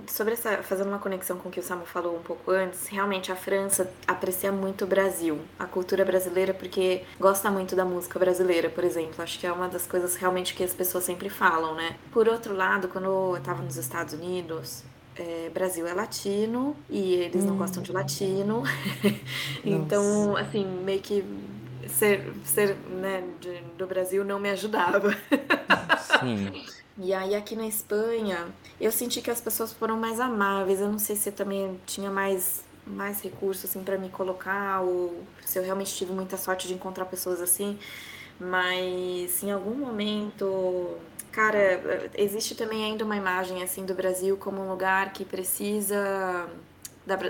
Sobre essa. Fazendo uma conexão com o que o Samu falou um pouco antes, realmente a França aprecia muito o Brasil, a cultura brasileira, porque gosta muito da música brasileira, por exemplo. Acho que é uma das coisas realmente que as pessoas sempre falam, né? Por outro lado, quando eu tava nos Estados Unidos, é, Brasil é latino e eles hum. não gostam de latino. então, assim, meio que ser, ser né, de, do Brasil não me ajudava. Sim. E aí aqui na Espanha, eu senti que as pessoas foram mais amáveis. Eu não sei se também tinha mais mais recursos assim para me colocar ou se eu realmente tive muita sorte de encontrar pessoas assim, mas em algum momento Cara, existe também ainda uma imagem assim do Brasil como um lugar que precisa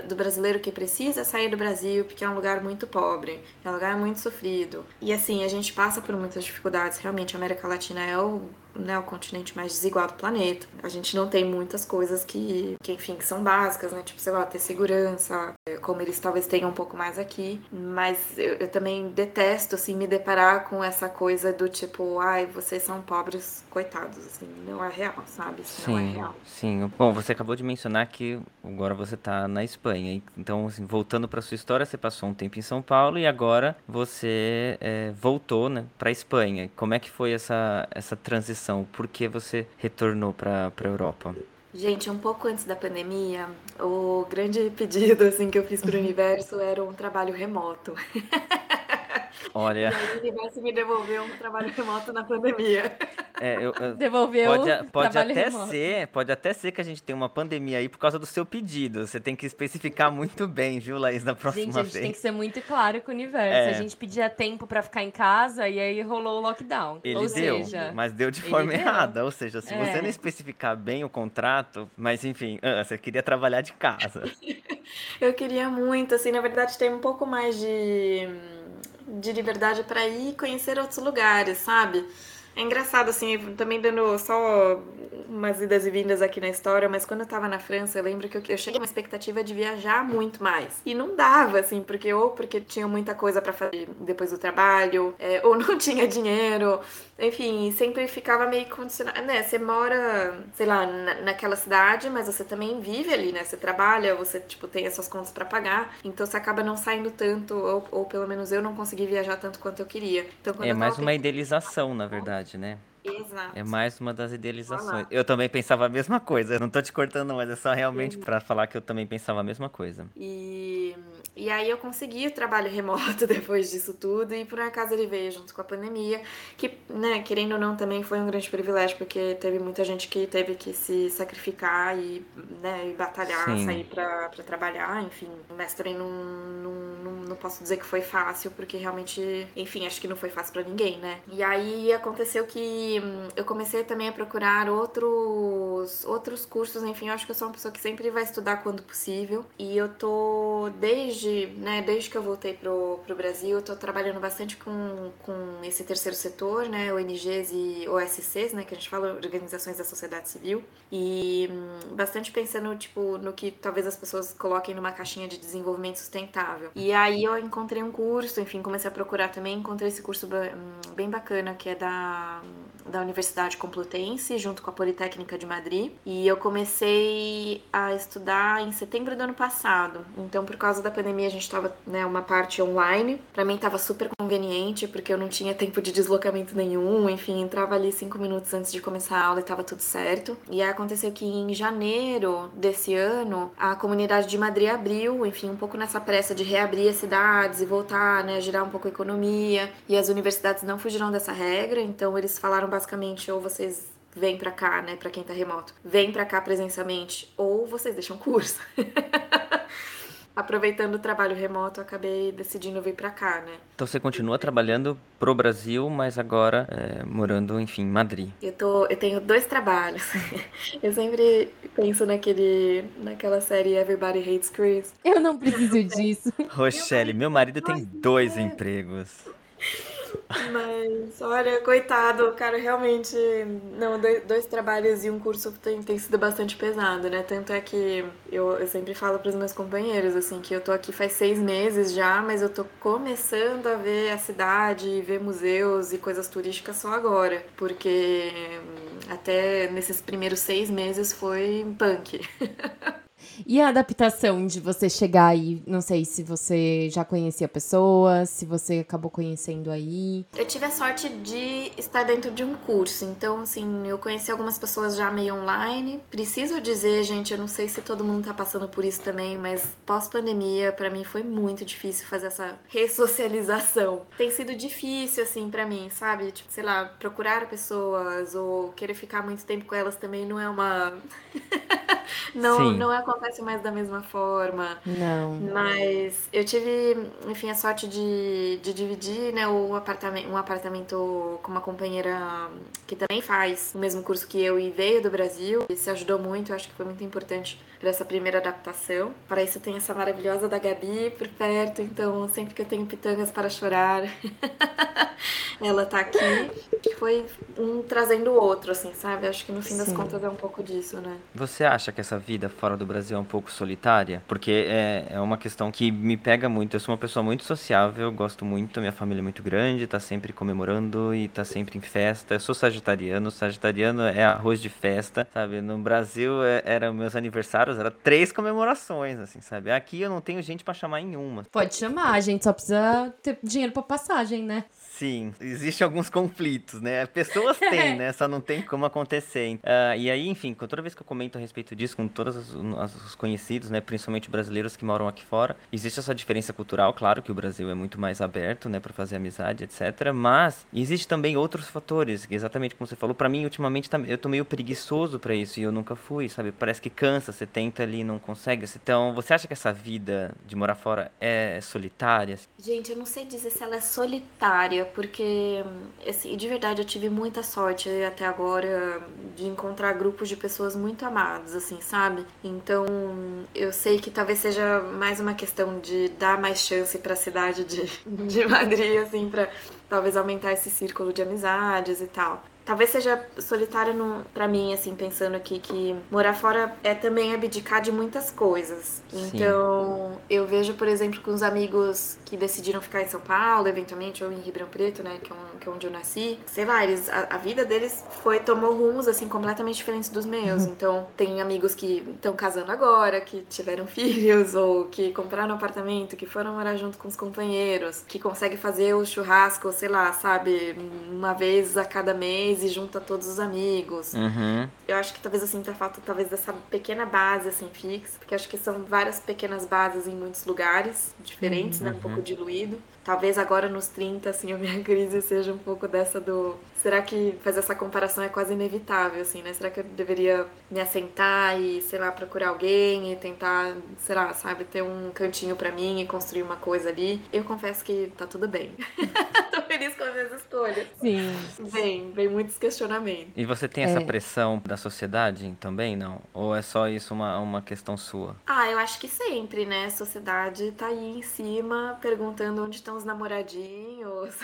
do brasileiro que precisa sair do Brasil porque é um lugar muito pobre, é um lugar muito sofrido. E assim, a gente passa por muitas dificuldades. Realmente, a América Latina é o né, o continente mais desigual do planeta. A gente não tem muitas coisas que, que, enfim, que são básicas, né? Tipo, sei lá, ter segurança, como eles talvez tenham um pouco mais aqui. Mas eu, eu também detesto, assim, me deparar com essa coisa do tipo, ai, vocês são pobres, coitados, assim, não é real, sabe? Isso sim, não é real. Sim, bom, você acabou de mencionar que agora você tá na Espanha. Então, assim, voltando para sua história, você passou um tempo em São Paulo e agora você é, voltou, né, para Espanha. Como é que foi essa, essa transição? Por que você retornou para a Europa? Gente, um pouco antes da pandemia, o grande pedido assim que eu fiz para o universo era um trabalho remoto. Olha. E aí o universo me devolveu um trabalho remoto na pandemia. É, eu, eu, Devolveu pode, pode até remoto. ser, pode até ser que a gente tenha uma pandemia aí por causa do seu pedido. Você tem que especificar muito bem, viu, Laís, na próxima gente, a gente vez. tem que ser muito claro com o universo. É. A gente pedia tempo pra ficar em casa e aí rolou o lockdown. Ele Ou deu, seja, mas deu de ele forma deu. errada. Ou seja, se você É. não especificar bem o contrato, mas enfim, ah, você queria trabalhar de casa. Eu queria muito, assim, na verdade, ter um pouco mais de, de liberdade para ir conhecer outros lugares, sabe? É engraçado, assim, também dando só umas idas e vindas aqui na história, mas quando eu tava na França, eu lembro que eu, eu cheguei com uma expectativa de viajar muito mais. E não dava, assim, porque ou porque tinha muita coisa para fazer depois do trabalho, é, ou não tinha dinheiro, enfim, sempre ficava meio condicionado, né? Você mora, sei lá, na, naquela cidade, mas você também vive ali, né? Você trabalha, você, tipo, tem as suas contas para pagar, então você acaba não saindo tanto, ou, ou pelo menos eu não consegui viajar tanto quanto eu queria. Então, É eu mais uma idealização, na verdade, né? Exato. É mais uma das idealizações. Eu também pensava a mesma coisa. Eu não tô te cortando, mas é só realmente pra falar que eu também pensava a mesma coisa. E, e aí eu consegui o trabalho remoto depois disso tudo, e por acaso ele veio junto com a pandemia, que, né, querendo ou não, também foi um grande privilégio, porque teve muita gente que teve que se sacrificar e, né, e batalhar, Sim. sair pra, pra trabalhar, enfim. Mas também não, não, não, não posso dizer que foi fácil, porque realmente, enfim, acho que não foi fácil pra ninguém, né? E aí aconteceu que hum, eu comecei também a procurar outros, outros cursos, enfim, eu acho que eu sou uma pessoa que sempre vai estudar quando possível. E eu tô, desde, né, desde que eu voltei pro, pro Brasil, tô trabalhando bastante com, com esse terceiro setor, né, ONGs e OSCs, né, que a gente fala, Organizações da Sociedade Civil. E hum, bastante pensando, tipo, no que talvez as pessoas coloquem numa caixinha de desenvolvimento sustentável. E aí eu encontrei um curso, enfim, comecei a procurar também, encontrei esse curso hum, bem bacana, que é da, da Universidade Complutense, junto com a Politécnica de Madrid. E eu comecei a estudar em setembro do ano passado. Então, por causa da pandemia, a gente estava, né, uma parte online. Pra mim tava super conveniente, porque eu não tinha tempo de deslocamento nenhum. Enfim, entrava ali cinco minutos antes de começar a aula e tava tudo certo. E aí aconteceu que em janeiro desse ano, a comunidade de Madrid abriu, enfim, um pouco nessa pressa de reabrir as cidades e voltar, né, a girar um pouco a economia. E as universidades não fugiram dessa regra, então eles falaram basicamente ou vocês vêm pra cá, né, pra quem tá remoto, vem pra cá presencialmente, ou vocês deixam curso. Aproveitando o trabalho remoto, acabei decidindo vir pra cá, né? Então você continua trabalhando pro Brasil, mas agora é, morando, enfim, em Madrid. Eu, tô, eu tenho dois trabalhos. Eu sempre penso naquele, naquela série Everybody Hates Chris. Eu não preciso disso. Rochelle, meu marido tem dois empregos. Mas, olha, coitado, cara realmente. Não, dois, dois trabalhos e um curso tem, tem sido bastante pesado, né? Tanto é que eu, eu sempre falo pros meus companheiros, assim, que eu tô aqui faz seis meses já, mas eu tô começando a ver a cidade, ver museus e coisas turísticas só agora. Porque hum, até nesses primeiros seis meses foi punk. E a adaptação de você chegar aí, não sei se você já conhecia pessoas, se você acabou conhecendo aí. Eu tive a sorte de estar dentro de um curso, então, assim, eu conheci algumas pessoas já meio online. Preciso dizer, gente, eu não sei se todo mundo tá passando por isso também, mas pós-pandemia, pra mim foi muito difícil fazer essa ressocialização. Tem sido difícil, assim, pra mim, sabe? Tipo, sei lá, procurar pessoas ou querer ficar muito tempo com elas também não é uma. não, Sim. não acontece mais da mesma forma. Não. Mas eu tive, enfim, a sorte de, de dividir né, o apartamento, um apartamento com uma companheira que também faz o mesmo curso que eu e veio do Brasil. E se ajudou muito, eu acho que foi muito importante para essa primeira adaptação. Para isso tem essa maravilhosa da Gabi por perto, então sempre que eu tenho pitangas para chorar, ela tá aqui. Foi um trazendo o outro, assim, sabe? Acho que no fim das Sim. contas é um pouco disso, né? Você acha que essa vida fora do Brasil é um pouco solitária? Porque é, é uma questão que me pega muito. Eu sou uma pessoa muito sociável, gosto muito, minha família é muito grande, tá sempre comemorando e tá sempre em festa. Eu sou sagitariano, sagitariano é arroz de festa, sabe? No Brasil é, era meus aniversários, era três comemorações, assim, sabe? Aqui eu não tenho gente pra chamar em uma. Pode chamar, a gente só precisa ter dinheiro pra passagem, né? Sim, existem alguns conflitos, né? Pessoas têm, né? Só não tem como acontecer. Uh, e aí, enfim, toda vez que eu comento a respeito disso com todos os, os, conhecidos, né? Principalmente brasileiros que moram aqui fora, existe essa diferença cultural, claro que o Brasil é muito mais aberto, né? Para fazer amizade, etc. Mas existe também outros fatores, exatamente como você falou. Para mim, ultimamente, eu tô meio preguiçoso para isso e eu nunca fui, sabe? Parece que cansa, você tenta ali, não consegue. Então, você acha que essa vida de morar fora é solitária? Gente, eu não sei dizer se ela é solitária, porque, assim, de verdade, eu tive muita sorte até agora de encontrar grupos de pessoas muito amadas, assim, sabe? Então, eu sei que talvez seja mais uma questão de dar mais chance para a cidade de, de Madrid, assim, para talvez aumentar esse círculo de amizades e tal. Talvez seja solitário para mim, assim, pensando aqui que morar fora é também abdicar de muitas coisas. Sim. Então, eu vejo, por exemplo, com os amigos que decidiram ficar em São Paulo, eventualmente, ou em Ribeirão Preto, né, que é, um, que é onde eu nasci. Sei lá, eles, a, a, vida deles foi, tomou rumos, assim, completamente diferentes dos meus. Uhum. Então, tem amigos que estão casando agora, que tiveram filhos, ou que compraram um apartamento, que foram morar junto com os companheiros, que conseguem fazer o churrasco, sei lá, sabe, uma vez a cada mês e junta todos os amigos. Uhum. Eu acho que talvez assim, tá falta talvez dessa pequena base assim fixa, porque acho que são várias pequenas bases em muitos lugares diferentes, uhum. né? Um pouco diluído. Talvez agora nos 30, assim, a minha crise seja um pouco dessa do. Será que fazer essa comparação é quase inevitável, assim, né? Será que eu deveria me assentar e, sei lá, procurar alguém e tentar, sei lá, sabe, ter um cantinho para mim e construir uma coisa ali? Eu confesso que tá tudo bem. Feliz com as minhas escolhas. Sim. Vem, vem muitos questionamentos. E você tem essa é. pressão da sociedade também, não? Ou é só isso uma, uma questão sua? Ah, eu acho que sempre, né? A sociedade tá aí em cima perguntando onde estão os namoradinhos.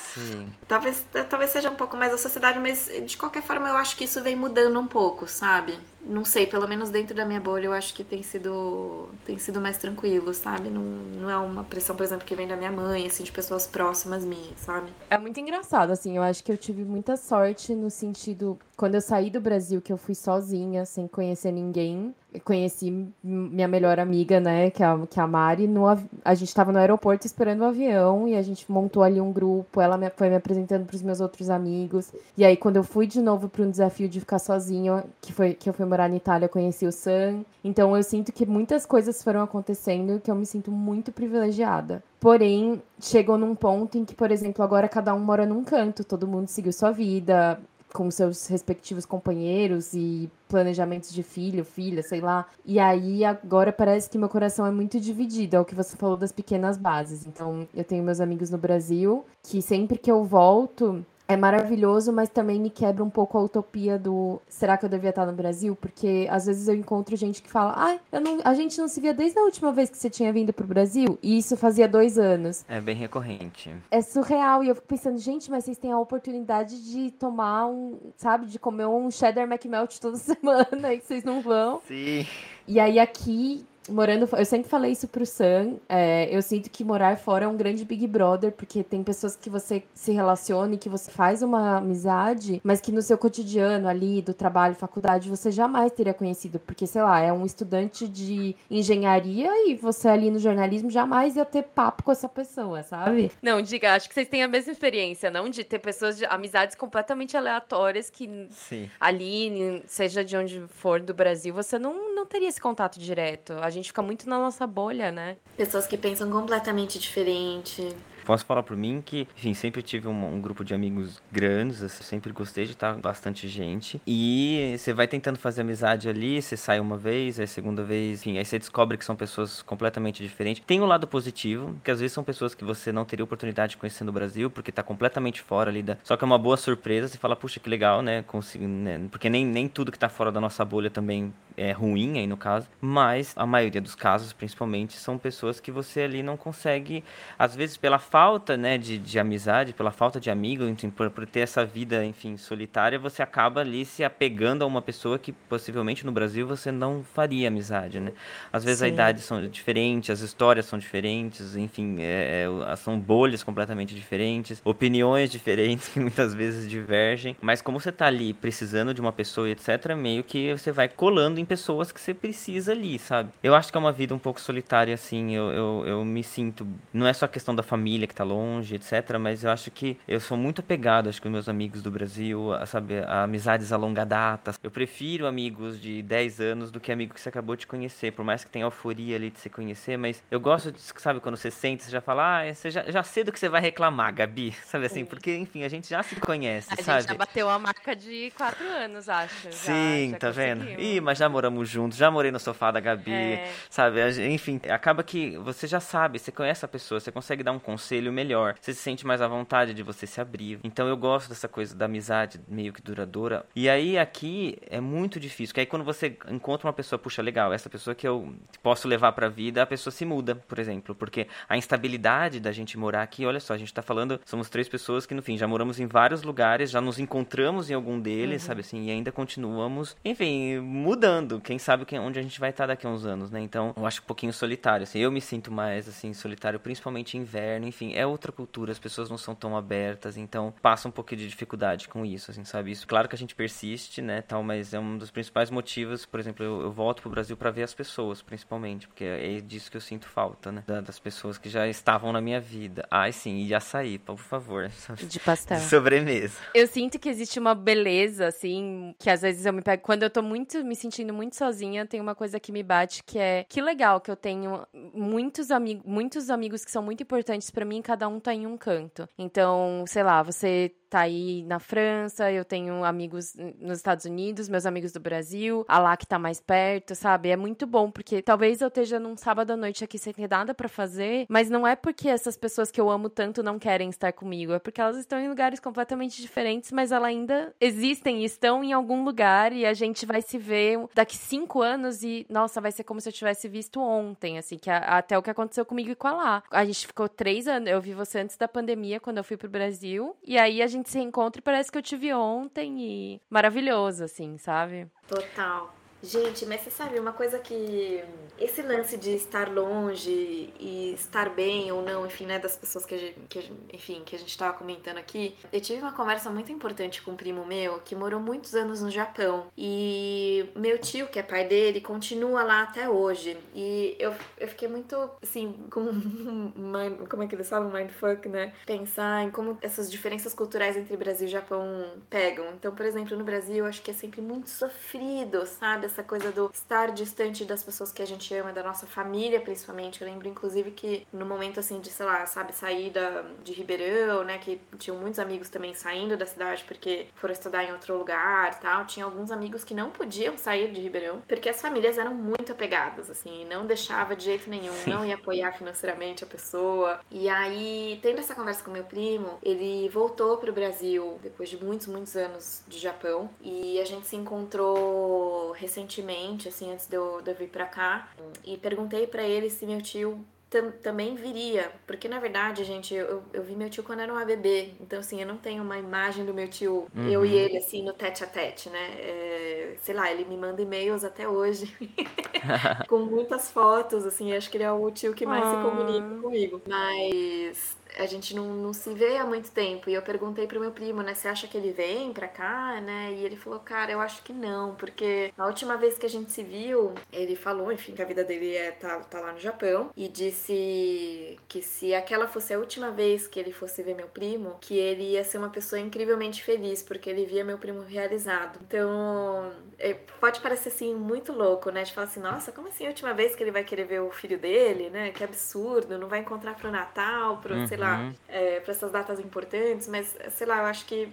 Sim. Sim. talvez, talvez seja um pouco mais a sociedade, mas de qualquer forma eu acho que isso vem mudando um pouco, sabe? Não sei, pelo menos dentro da minha bolha eu acho que tem sido, tem sido mais tranquilo, sabe? Não, não é uma pressão, por exemplo, que vem da minha mãe, assim, de pessoas próximas minhas, sabe? É muito engraçado, assim, eu acho que eu tive muita sorte no sentido, quando eu saí do Brasil, que eu fui sozinha, sem conhecer ninguém, conheci minha melhor amiga, né, que é a, que é a Mari, no, a gente estava no aeroporto esperando o avião e a gente montou ali um grupo, ela me, foi me apresentando para os meus outros amigos. E aí quando eu fui de novo para um desafio de ficar sozinha, que foi que eu fui morar na Itália, conheci o Sam. Então eu sinto que muitas coisas foram acontecendo que eu me sinto muito privilegiada. Porém, chegou num ponto em que, por exemplo, agora cada um mora num canto, todo mundo seguiu sua vida, com seus respectivos companheiros e planejamentos de filho, filha, sei lá. E aí agora parece que meu coração é muito dividido, é o que você falou das pequenas bases. Então, eu tenho meus amigos no Brasil que sempre que eu volto, é maravilhoso, mas também me quebra um pouco a utopia do será que eu devia estar no Brasil? Porque às vezes eu encontro gente que fala, ah, eu não, a gente não se via desde a última vez que você tinha vindo pro Brasil, e isso fazia dois anos. É bem recorrente. É surreal, e eu fico pensando, gente, mas vocês têm a oportunidade de tomar um, sabe, de comer um cheddar McMelt toda semana e vocês não vão. Sim. E aí aqui morando, eu sempre falei isso pro Sam, é, eu sinto que morar fora é um grande Big Brother, porque tem pessoas que você se relaciona e que você faz uma amizade, mas que no seu cotidiano ali, do trabalho, faculdade, você jamais teria conhecido, porque, sei lá, é um estudante de engenharia e você ali no jornalismo jamais ia ter papo com essa pessoa, sabe? Não, diga, acho que vocês têm a mesma experiência, não? De ter pessoas de amizades completamente aleatórias que Sim. ali, seja de onde for do Brasil, você não, não teria esse contato direto. A gente fica muito na nossa bolha, né? Pessoas que pensam completamente diferente. Posso falar por mim que, enfim, sempre tive um, um grupo de amigos grandes, assim, sempre gostei de estar bastante gente. E você vai tentando fazer amizade ali, você sai uma vez, aí segunda vez, enfim, aí você descobre que são pessoas completamente diferentes. Tem o um lado positivo, que às vezes são pessoas que você não teria oportunidade de conhecer no Brasil, porque tá completamente fora ali da. Só que é uma boa surpresa, você fala, puxa, que legal, né? Consegui, né? Porque nem, nem tudo que tá fora da nossa bolha também é ruim aí no caso, mas a maioria dos casos, principalmente, são pessoas que você ali não consegue, às vezes pela falta, né, de, de amizade, pela falta de amigo, enfim, por, por ter essa vida, enfim, solitária, você acaba ali se apegando a uma pessoa que possivelmente no Brasil você não faria amizade, né? Às vezes Sim. a idade são diferentes, as histórias são diferentes, enfim, é, é, são bolhas completamente diferentes, opiniões diferentes que muitas vezes divergem, mas como você tá ali precisando de uma pessoa, etc, meio que você vai colando tem pessoas que você precisa ali, sabe? Eu acho que é uma vida um pouco solitária, assim. Eu, eu, eu me sinto. Não é só questão da família que tá longe, etc. Mas eu acho que eu sou muito apegado, acho que, meus amigos do Brasil, a, sabe, a amizades a longa data. Eu prefiro amigos de 10 anos do que amigo que você acabou de conhecer. Por mais que tenha euforia ali de se conhecer, mas eu gosto de, sabe, quando você sente, você já fala, ah, você já, já sei do que você vai reclamar, Gabi. Sabe assim? Porque, enfim, a gente já se conhece, a sabe? A gente já bateu a marca de 4 anos, acho. Sim, já, já tá vendo? Ih, mas já moramos juntos, já morei no sofá da Gabi, é. sabe? Enfim, acaba que você já sabe, você conhece a pessoa, você consegue dar um conselho melhor, você se sente mais à vontade de você se abrir. Então eu gosto dessa coisa da amizade meio que duradoura. E aí aqui é muito difícil, porque aí quando você encontra uma pessoa, puxa, legal, essa pessoa que eu posso levar pra vida, a pessoa se muda, por exemplo, porque a instabilidade da gente morar aqui, olha só, a gente tá falando, somos três pessoas que, no fim, já moramos em vários lugares, já nos encontramos em algum deles, uhum. sabe assim, e ainda continuamos, enfim, mudando. Quem sabe onde a gente vai estar daqui a uns anos, né? Então, eu acho um pouquinho solitário, assim. Eu me sinto mais, assim, solitário, principalmente inverno, enfim, é outra cultura, as pessoas não são tão abertas, então passa um pouquinho de dificuldade com isso, assim, sabe? Isso, claro que a gente persiste, né, tal, mas é um dos principais motivos, por exemplo, eu, eu volto pro Brasil para ver as pessoas, principalmente, porque é disso que eu sinto falta, né? das pessoas que já estavam na minha vida. Ai, sim, e açaí, por favor. De pastel. De sobremesa. Eu sinto que existe uma beleza, assim, que às vezes eu me pego. Quando eu tô muito, me sentindo muito sozinha, tem uma coisa que me bate que é que legal que eu tenho muitos amigos, muitos amigos que são muito importantes para mim, cada um tá em um canto. Então, sei lá, você tá aí na França, eu tenho amigos nos Estados Unidos, meus amigos do Brasil, a lá que tá mais perto, sabe? É muito bom, porque talvez eu esteja num sábado à noite aqui sem ter nada para fazer, mas não é porque essas pessoas que eu amo tanto não querem estar comigo, é porque elas estão em lugares completamente diferentes, mas elas ainda existem e estão em algum lugar e a gente vai se ver daqui cinco anos e, nossa, vai ser como se eu tivesse visto ontem, assim, que a, até o que aconteceu comigo e com a lá. A gente ficou três anos, eu vi você antes da pandemia, quando eu fui pro Brasil, e aí a gente gente se e parece que eu tive ontem e maravilhoso, assim, sabe? Total. Gente, mas você sabe, uma coisa que. Esse lance de estar longe e estar bem ou não, enfim, né, das pessoas que a gente, que, enfim, que a gente tava comentando aqui. Eu tive uma conversa muito importante com um primo meu que morou muitos anos no Japão. E meu tio, que é pai dele, continua lá até hoje. E eu, eu fiquei muito, assim, com. Mind, como é que eles falam? Mindfuck, né? Pensar em como essas diferenças culturais entre Brasil e Japão pegam. Então, por exemplo, no Brasil, acho que é sempre muito sofrido, sabe? Essa coisa do estar distante das pessoas que a gente ama, da nossa família principalmente. Eu lembro, inclusive, que no momento assim de, sei lá, sabe, sair da, de Ribeirão, né, que tinham muitos amigos também saindo da cidade porque foram estudar em outro lugar tal. Tinha alguns amigos que não podiam sair de Ribeirão porque as famílias eram muito apegadas, assim, não deixava de jeito nenhum, Sim. não ia apoiar financeiramente a pessoa. E aí, tendo essa conversa com meu primo, ele voltou pro Brasil depois de muitos, muitos anos de Japão e a gente se encontrou recentemente recentemente, assim, antes de eu, de eu vir pra cá, e perguntei para ele se meu tio tam, também viria, porque na verdade, gente, eu, eu vi meu tio quando era uma bebê, então assim, eu não tenho uma imagem do meu tio, uhum. eu e ele, assim, no tete a tete, né? É, sei lá, ele me manda e-mails até hoje, com muitas fotos, assim, acho que ele é o tio que mais se comunica ah. comigo, mas a gente não, não se vê há muito tempo. E eu perguntei pro meu primo, né, você acha que ele vem pra cá, né? E ele falou, cara, eu acho que não, porque a última vez que a gente se viu, ele falou, enfim, que a vida dele é tá, tá lá no Japão e disse que se aquela fosse a última vez que ele fosse ver meu primo, que ele ia ser uma pessoa incrivelmente feliz, porque ele via meu primo realizado. Então, é, pode parecer assim muito louco, né? De falar assim, nossa, como assim a última vez que ele vai querer ver o filho dele, né? Que absurdo, não vai encontrar pro Natal, pro, uhum. sei lá, lá, uhum. é, para essas datas importantes, mas sei lá, eu acho que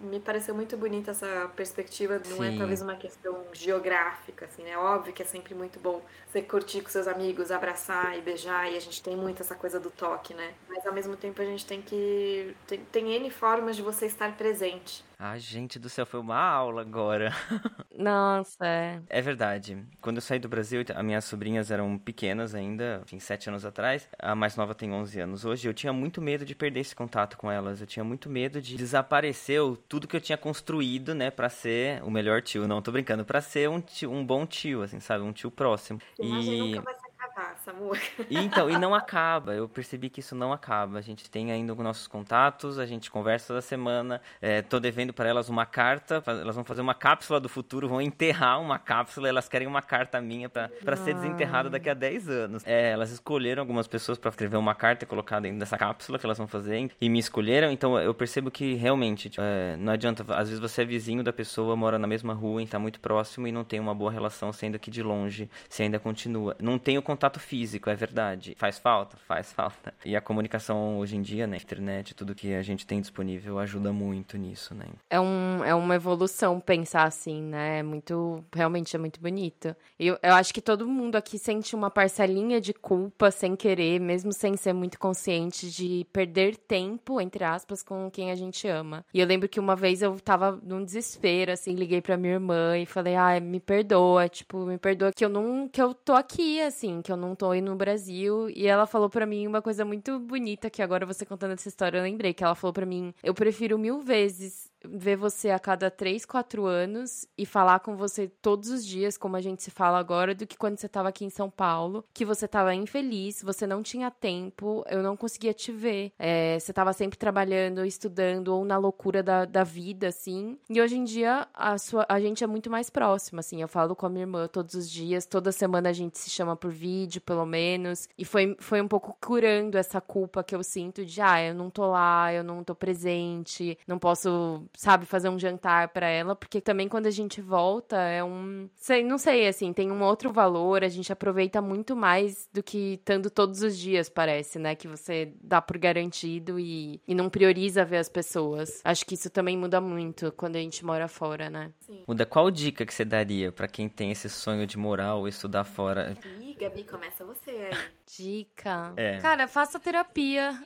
me pareceu muito bonita essa perspectiva, não é Sim. é talvez uma questão geográfica, assim, né? Óbvio que é sempre muito bom você curtir com seus amigos, abraçar e beijar, e a gente tem muito essa coisa do toque, né? Mas ao mesmo tempo a gente tem que. Tem, tem N formas de você estar presente. Ah, gente do céu, foi uma aula agora. Nossa, é. É verdade. Quando eu saí do Brasil, as minhas sobrinhas eram pequenas ainda, enfim, sete anos atrás. A mais nova tem 11 anos hoje. Eu tinha muito medo de perder esse contato com elas. Eu tinha muito medo de desaparecer tudo que eu tinha construído, né, para ser o melhor tio. Não, tô brincando, para ser um, tio, um bom tio, assim, sabe? Um tio próximo. Imagina e... nunca vai se acabar Samuca. Então, e não acaba. Eu percebi que isso não acaba. A gente tem ainda nossos contatos, a gente conversa toda semana. É, tô devendo para elas uma carta. Elas vão fazer uma cápsula do futuro, vão enterrar uma cápsula. Elas querem uma carta minha para ser desenterrada daqui a 10 anos. É, elas escolheram algumas pessoas para escrever uma carta e colocar dentro dessa cápsula que elas vão fazer e me escolheram. Então eu percebo que realmente tipo, é, não adianta. Às vezes você é vizinho da pessoa, mora na mesma rua, está muito próximo e não tem uma boa relação sendo aqui de longe, se ainda continua. Não tem o contato físico, é verdade. Faz falta? Faz falta. E a comunicação hoje em dia, né? Internet, tudo que a gente tem disponível ajuda muito nisso, né? É, um, é uma evolução pensar assim, né? É muito. Realmente é muito bonito. Eu, eu acho que todo mundo aqui sente uma parcelinha de culpa sem querer, mesmo sem ser muito consciente de perder tempo, entre aspas, com quem a gente ama. E eu lembro que uma vez eu tava num desespero, assim, liguei pra minha irmã e falei, ai, ah, me perdoa, tipo, me perdoa que eu não. que eu tô aqui, assim, que eu não tô no Brasil. E ela falou para mim uma coisa muito bonita que agora você contando essa história eu lembrei, que ela falou para mim, eu prefiro mil vezes ver você a cada três, quatro anos e falar com você todos os dias, como a gente se fala agora, do que quando você estava aqui em São Paulo, que você estava infeliz, você não tinha tempo, eu não conseguia te ver. É, você estava sempre trabalhando, estudando, ou na loucura da, da vida, assim. E hoje em dia, a, sua, a gente é muito mais próximo, assim. Eu falo com a minha irmã todos os dias, toda semana a gente se chama por vídeo, pelo menos. E foi, foi um pouco curando essa culpa que eu sinto de, ah, eu não tô lá, eu não tô presente, não posso sabe, fazer um jantar para ela, porque também quando a gente volta é um, sei, não sei, assim, tem um outro valor, a gente aproveita muito mais do que estando todos os dias, parece, né, que você dá por garantido e, e não prioriza ver as pessoas. Acho que isso também muda muito quando a gente mora fora, né? Sim. Muda qual dica que você daria para quem tem esse sonho de morar ou estudar fora? Ih, Gabi, começa você aí. Dica. É. Cara, faça terapia.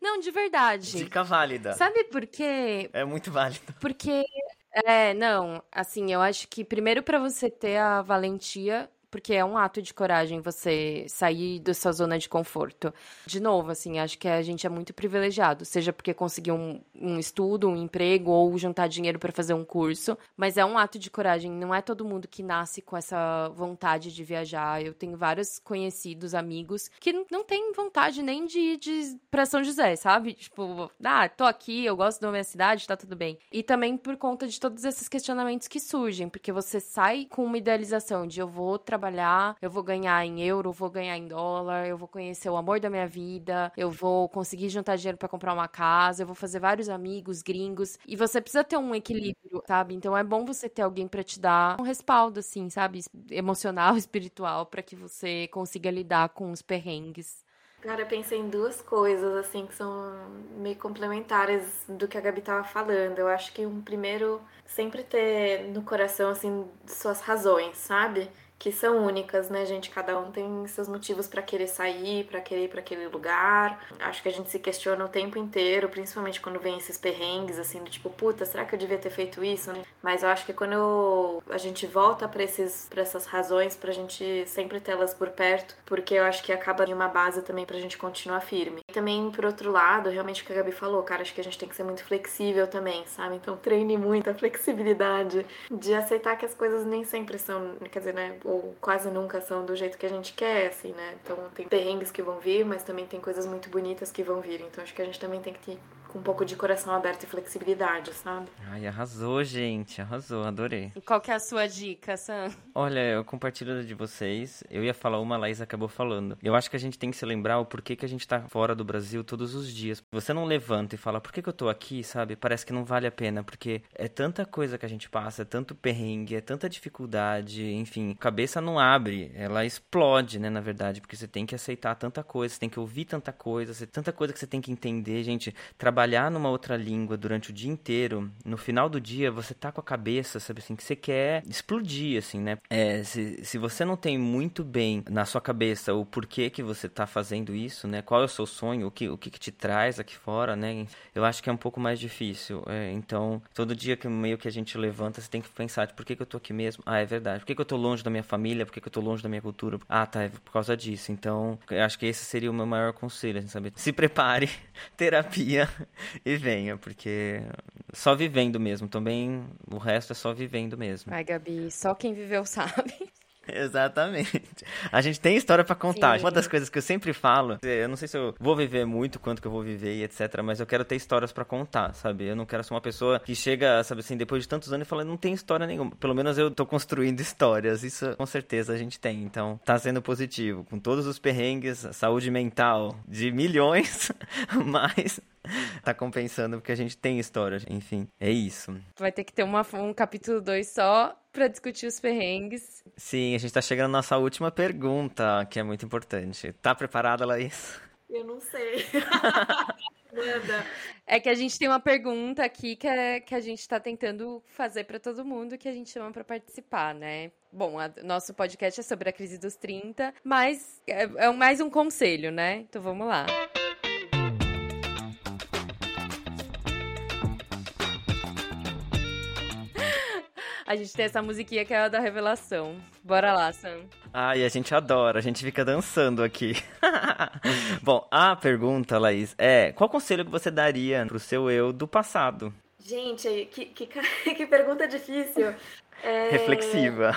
Não, de verdade. Dica válida. Sabe por quê? É muito válido. Porque, é, não, assim, eu acho que primeiro para você ter a valentia porque é um ato de coragem você sair da sua zona de conforto. De novo, assim, acho que a gente é muito privilegiado, seja porque conseguiu um, um estudo, um emprego ou juntar dinheiro para fazer um curso, mas é um ato de coragem. Não é todo mundo que nasce com essa vontade de viajar. Eu tenho vários conhecidos, amigos, que não têm vontade nem de ir de, pra São José, sabe? Tipo, ah, tô aqui, eu gosto da minha cidade, tá tudo bem. E também por conta de todos esses questionamentos que surgem, porque você sai com uma idealização de eu vou trabalhar trabalhar, eu vou ganhar em euro, vou ganhar em dólar, eu vou conhecer o amor da minha vida, eu vou conseguir juntar dinheiro para comprar uma casa, eu vou fazer vários amigos gringos. E você precisa ter um equilíbrio, sabe? Então é bom você ter alguém para te dar um respaldo, assim, sabe? Emocional, espiritual, para que você consiga lidar com os perrengues. Cara, eu pensei em duas coisas, assim, que são meio complementares do que a Gabi tava falando. Eu acho que um primeiro, sempre ter no coração, assim, suas razões, sabe? Que são únicas, né, gente? Cada um tem seus motivos para querer sair, para querer ir para aquele lugar. Acho que a gente se questiona o tempo inteiro, principalmente quando vem esses perrengues, assim, do tipo, puta, será que eu devia ter feito isso? Né? Mas eu acho que quando a gente volta para esses para essas razões, pra gente sempre tê-las por perto, porque eu acho que acaba em uma base também pra gente continuar firme. E também, por outro lado, realmente o que a Gabi falou, cara, acho que a gente tem que ser muito flexível também, sabe? Então treine muito a flexibilidade de aceitar que as coisas nem sempre são, quer dizer, né? Ou quase nunca são do jeito que a gente quer, assim, né? Então tem perrengues que vão vir, mas também tem coisas muito bonitas que vão vir. Então acho que a gente também tem que com um pouco de coração aberto e flexibilidade, sabe? Ai, arrasou, gente. Arrasou, adorei. E qual que é a sua dica, Sam? Olha, eu compartilho de vocês. Eu ia falar uma, a Laís acabou falando. Eu acho que a gente tem que se lembrar o porquê que a gente tá fora do Brasil todos os dias. Você não levanta e fala, por que, que eu tô aqui, sabe? Parece que não vale a pena, porque é tanta coisa que a gente passa, é tanto perrengue, é tanta dificuldade, enfim, cabeça não abre, ela explode, né, na verdade, porque você tem que aceitar tanta coisa, você tem que ouvir tanta coisa, tanta coisa que você tem que entender, gente. Trabalhar trabalhar numa outra língua durante o dia inteiro, no final do dia você tá com a cabeça, sabe assim, que você quer explodir, assim, né? É, se, se você não tem muito bem na sua cabeça o porquê que você tá fazendo isso, né? Qual é o seu sonho, o que, o que, que te traz aqui fora, né? Eu acho que é um pouco mais difícil. É, então, todo dia que meio que a gente levanta, você tem que pensar, por que, que eu tô aqui mesmo? Ah, é verdade. Por que, que eu tô longe da minha família? Por que, que eu tô longe da minha cultura? Ah, tá, é por causa disso. Então, eu acho que esse seria o meu maior conselho, assim, sabe? Se prepare, terapia, e venha, porque só vivendo mesmo. Também o resto é só vivendo mesmo. Ai, Gabi, só quem viveu sabe. Exatamente. A gente tem história para contar. Sim. Uma das coisas que eu sempre falo, eu não sei se eu vou viver muito, quanto que eu vou viver e etc, mas eu quero ter histórias para contar, sabe? Eu não quero ser uma pessoa que chega, sabe assim, depois de tantos anos e fala, não tem história nenhuma. Pelo menos eu tô construindo histórias. Isso com certeza a gente tem. Então, tá sendo positivo. Com todos os perrengues, saúde mental de milhões, mas tá compensando porque a gente tem história. Enfim, é isso. Vai ter que ter uma, um capítulo 2 só para discutir os perrengues. Sim, a gente tá chegando na nossa última pergunta, que é muito importante. Tá preparada, Laís? Eu não sei. É que a gente tem uma pergunta aqui que, é, que a gente tá tentando fazer para todo mundo que a gente chama para participar, né? Bom, a, nosso podcast é sobre a crise dos 30, mas é, é mais um conselho, né? Então vamos lá. A gente tem essa musiquinha que é a da revelação. Bora lá, Sam. Ai, a gente adora, a gente fica dançando aqui. Bom, a pergunta, Laís, é: qual conselho que você daria pro seu eu do passado? Gente, que, que, que pergunta difícil. É... Reflexiva.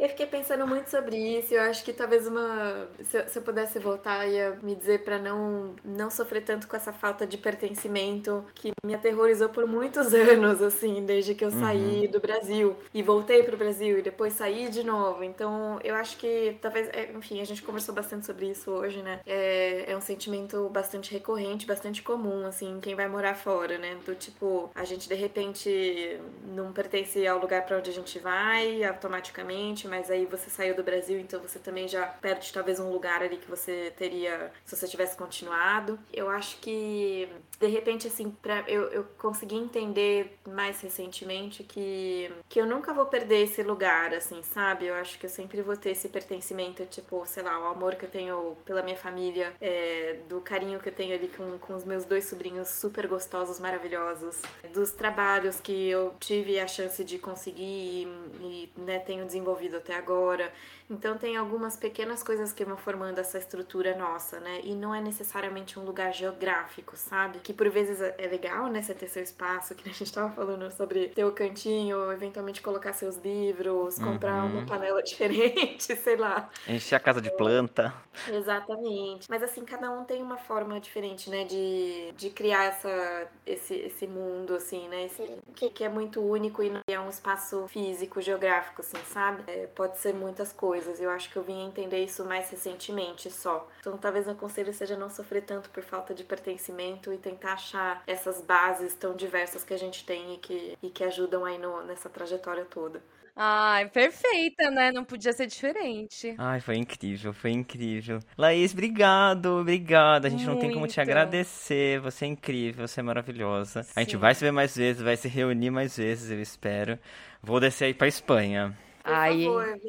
Eu fiquei pensando muito sobre isso. Eu acho que talvez uma. Se eu, se eu pudesse voltar, ia me dizer para não, não sofrer tanto com essa falta de pertencimento que me aterrorizou por muitos anos, assim, desde que eu saí uhum. do Brasil e voltei pro Brasil e depois saí de novo. Então, eu acho que talvez. É, enfim, a gente conversou bastante sobre isso hoje, né? É, é um sentimento bastante recorrente, bastante comum, assim, quem vai morar fora, né? Do tipo, a gente de repente não pertence ao lugar para onde a gente vai automaticamente mas aí você saiu do Brasil, então você também já perde talvez um lugar ali que você teria se você tivesse continuado. Eu acho que de repente assim, pra, eu, eu consegui entender mais recentemente que, que eu nunca vou perder esse lugar, assim, sabe? Eu acho que eu sempre vou ter esse pertencimento, tipo, sei lá, o amor que eu tenho pela minha família, é, do carinho que eu tenho ali com, com os meus dois sobrinhos super gostosos, maravilhosos, dos trabalhos que eu tive a chance de conseguir e, e né, tenho desenvolvido até agora. Então tem algumas pequenas coisas que vão formando essa estrutura nossa, né? E não é necessariamente um lugar geográfico, sabe? Que por vezes é legal, né? Você ter seu espaço, que a gente tava falando sobre ter o cantinho, eventualmente colocar seus livros, comprar uhum. uma panela diferente, sei lá. Encher a casa de planta. Exatamente. Mas assim, cada um tem uma forma diferente, né? De, de criar essa, esse, esse mundo, assim, né? Esse, que, que é muito único e não é um espaço físico, geográfico, assim, sabe? É, pode ser muitas coisas. Eu acho que eu vim entender isso mais recentemente só. Então talvez meu conselho seja não sofrer tanto por falta de pertencimento e tentar achar essas bases tão diversas que a gente tem e que, e que ajudam aí no, nessa trajetória toda. Ai, perfeita, né? Não podia ser diferente. Ai, foi incrível, foi incrível. Laís, obrigado, obrigado. A gente Muito. não tem como te agradecer. Você é incrível, você é maravilhosa. Sim. A gente vai se ver mais vezes, vai se reunir mais vezes, eu espero. Vou descer aí pra Espanha. Por Aí, favor,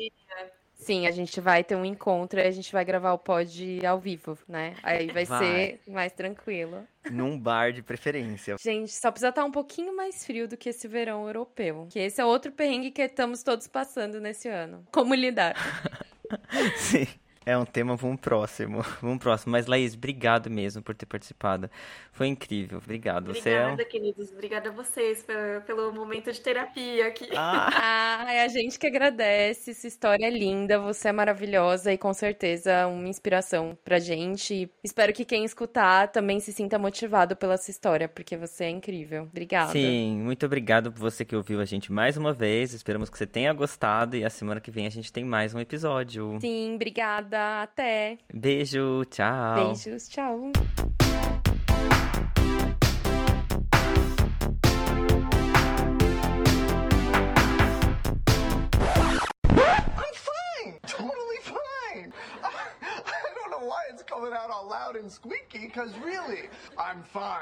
Sim, a gente vai ter um encontro e a gente vai gravar o pod ao vivo, né? Aí vai, vai. ser mais tranquilo. Num bar de preferência. Gente, só precisa estar um pouquinho mais frio do que esse verão europeu. Que esse é outro perrengue que estamos todos passando nesse ano. Como lidar? Sim. É um tema um próximo. Um próximo. Mas, Laís, obrigado mesmo por ter participado. Foi incrível. Obrigado. Obrigada, Você é... queridos. Obrigada a vocês pelo, pelo momento de terapia aqui. Ah. ah, é a gente que agradece. Essa história é linda. Você é maravilhosa e com certeza uma inspiração pra gente. Espero que quem escutar também se sinta motivado pela sua história, porque você é incrível. Obrigada. Sim, muito obrigado por você que ouviu a gente mais uma vez. Esperamos que você tenha gostado e a semana que vem a gente tem mais um episódio. Sim, obrigada. Até. Beijo, tchau. Beijos, tchau. Totally fine I I don't know why it's coming out all loud and squeaky because really, I'm fine.